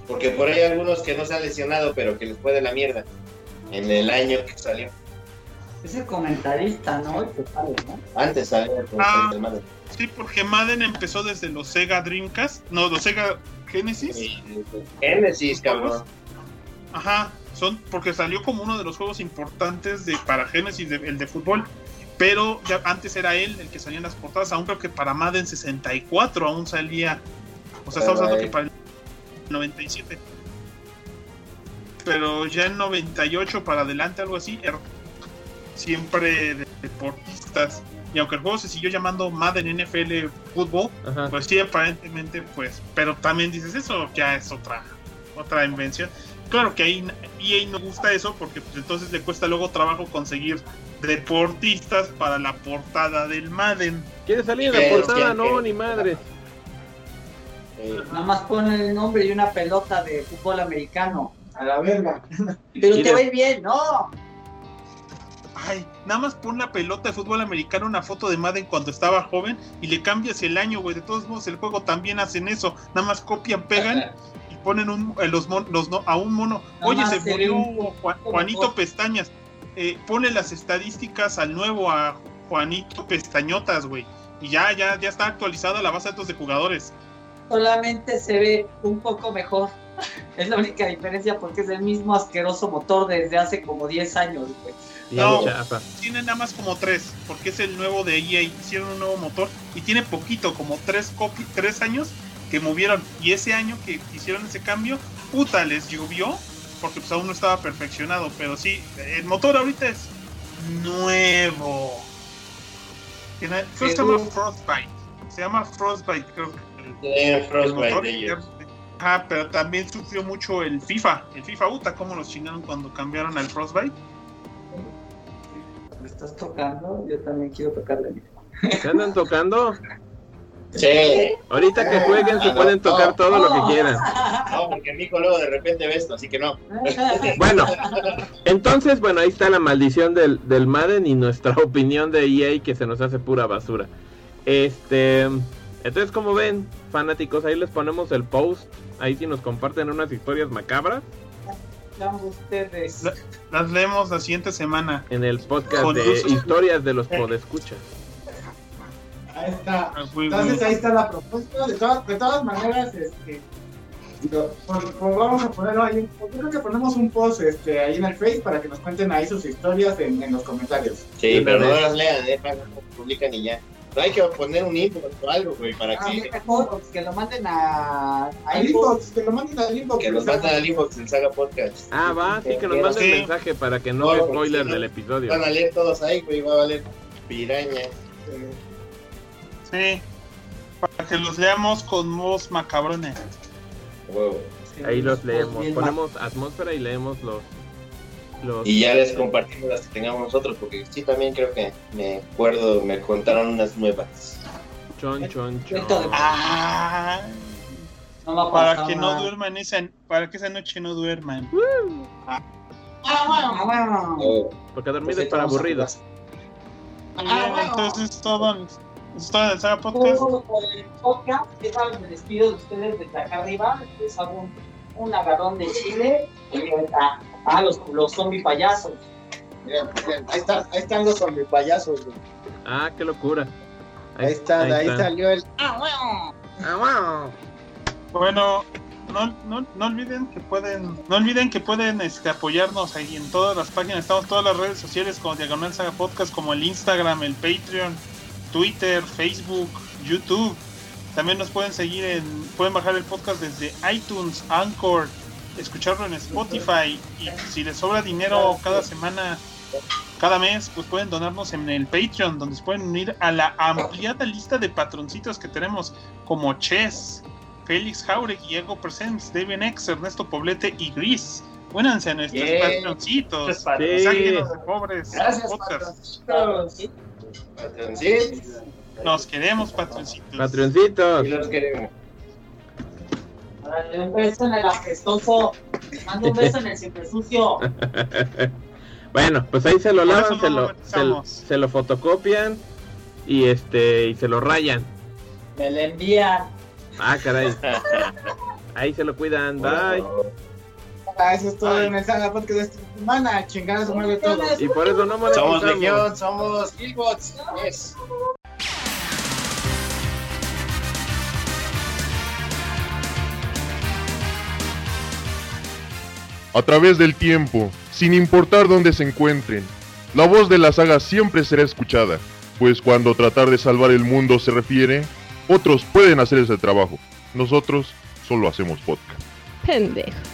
Porque por ahí hay algunos que no se han lesionado, pero que les puede la mierda en el año que salió. Es el comentarista, ¿no? El que sale, ¿no? Antes salió el Ah. de Madden. Sí, porque Madden empezó desde los Sega Dreamcast, no, los Sega Genesis. Y- Genesis, cabrón. Ajá, son porque salió como uno de los juegos importantes de para Genesis, de- el de fútbol. Pero ya antes era él el que salía en las portadas, aún creo que para Madden 64 aún salía. O sea, estamos hablando que para el 97. Pero ya en 98 para adelante, algo así, era siempre de deportistas. Y aunque el juego se siguió llamando Madden NFL Fútbol, Ajá. pues sí, aparentemente, pues, pero también dices, eso ya es otra, otra invención. Claro que ahí EA no gusta eso porque pues, entonces le cuesta luego trabajo conseguir deportistas para la portada del Madden. ¿Quieres salir en la Pero, portada? ¿quién- No, quién? ni madre. Eh, Nada más ponen el nombre y una pelota de fútbol americano. A la verga. Pero te de- va a ir bien, ¿no? Ay, nada más pon la pelota de fútbol americano, una foto de Madden cuando estaba joven y le cambias el año, güey. De todos modos, el juego también hacen eso. Nada más copian, pegan y ponen un, eh, los, mon- los no- a un mono. Nada Oye, se murió un Juan- poco Juanito. Pestañas. Eh, pone las estadísticas al nuevo a Juanito Pestañotas, güey. Y ya, ya, ya está actualizada la base de datos de jugadores. Solamente se ve un poco mejor. Es la única diferencia porque es el mismo asqueroso motor desde hace como 10 años, güey. No. Tiene nada más como tres, porque es el nuevo de EA. Hicieron un nuevo motor y tiene poquito, como tres, copi- tres años que movieron. Y ese año que hicieron ese cambio, puta, les llovió, porque pues aún no estaba perfeccionado. Pero sí, el motor ahorita es nuevo. Tiene- creo que se llama Frostbite. Se llama Frostbite, creo que. el- Tiene el Frostbite motor. de ellos. Ah, pero también sufrió mucho el FIFA. El FIFA Uta, cómo los chingaron cuando cambiaron al Frostbite. ¿Me estás tocando? Yo también quiero tocarle. ¿Se andan tocando? Sí. Ahorita que jueguen se Ah, no, pueden tocar no. todo lo que quieran. No, porque Nico luego de repente ve esto, así que no. Bueno, entonces, bueno, ahí está la maldición del, del Madden y nuestra opinión de EA que se nos hace pura basura. Este, entonces, como ven, fanáticos, ahí les ponemos el post. Ahí si nos comparten unas historias macabras ustedes. Las leemos la siguiente semana. en el podcast Con de historias de los podescuchas. Ahí está. Ah, Entonces ahí está la propuesta. De todas, de todas maneras, este, lo- pues, pues vamos a ponerlo ahí. Yo creo que ponemos un post este, ahí en el Face para que nos cuenten ahí sus historias en, en los comentarios. Sí, pero no las lean, eh, para que no publican y ya. No hay que poner un inbox o algo, güey, para Ah, que, mejor que lo manden a, a Al inbox, que lo manden al inbox. que nos manden al inbox del Saga Podcast. Ah, va, sí, que nos Sí. manden mensaje para que no No, haya porque spoiler si no, del episodio. Van a leer todos ahí, güey, va a valer piraña. Sí. Para que los leamos con voz macabrones. Ahí los leemos, ponemos atmósfera y leemos los... los Y ya les compartimos las que tengamos nosotros, porque sí, también creo que me acuerdo, me contaron unas nuevas. chon, chon, chon. Ah, No para pasar que no duerman esa, para que esa noche no duerman. Ah, bueno. Oh, Porque dormir Pues es para aburridos. Ah, entonces es todo, es todo en el Saga Podcast. Todo el podcast. Ya saben, me despido de ustedes desde acá arriba. Les hago un, un agarrón de chile. Y ahorita, ah, los, los zombie payasos. Miren, miren, ahí, está, ahí están los zombi payasos. güey. Ah, qué locura. Ahí está, ahí está. salió el. Ah, bueno. Ah, wow. Bueno, no, no, no olviden que pueden, no olviden que pueden este, apoyarnos ahí en todas las páginas, estamos en todas las redes sociales como Diagonal Saga Podcast, como el Instagram, el Patreon, Twitter, Facebook, YouTube. También nos pueden seguir en, pueden bajar el podcast desde iTunes, Anchor, escucharlo en Spotify y si les sobra dinero cada semana, cada mes, pues pueden donarnos en el Patreon, donde se pueden unir a la ampliada lista de patroncitos que tenemos como Chess, Félix Jauregui, Diego Presents, David X, Ernesto Poblete y Gris. Únanse a nuestros Yeah. patroncitos. Sí. Sáquenos de pobres. Gracias, patroncitos. Patroncitos, Nos queremos, patroncitos. Patroncitos. y los queremos. Dale un beso en el apestoso. Mando un beso en el siempre sucio. Bueno, pues ahí se lo lavan, se lo, se lo fotocopian y este y se lo rayan. Me lo envían. Ah, caray. Ahí se lo cuidan. Bye. Ah, eso es todo en el Saga Podcast de esta semana. Todo. Y por eso no monetizamos. Somos Legión, somos Killbots. Yes. a través del tiempo, sin importar dónde se encuentren. La voz de la saga siempre será escuchada, pues cuando tratar de salvar el mundo se refiere, otros pueden hacer ese trabajo. Nosotros solo hacemos podcast. Pendejos.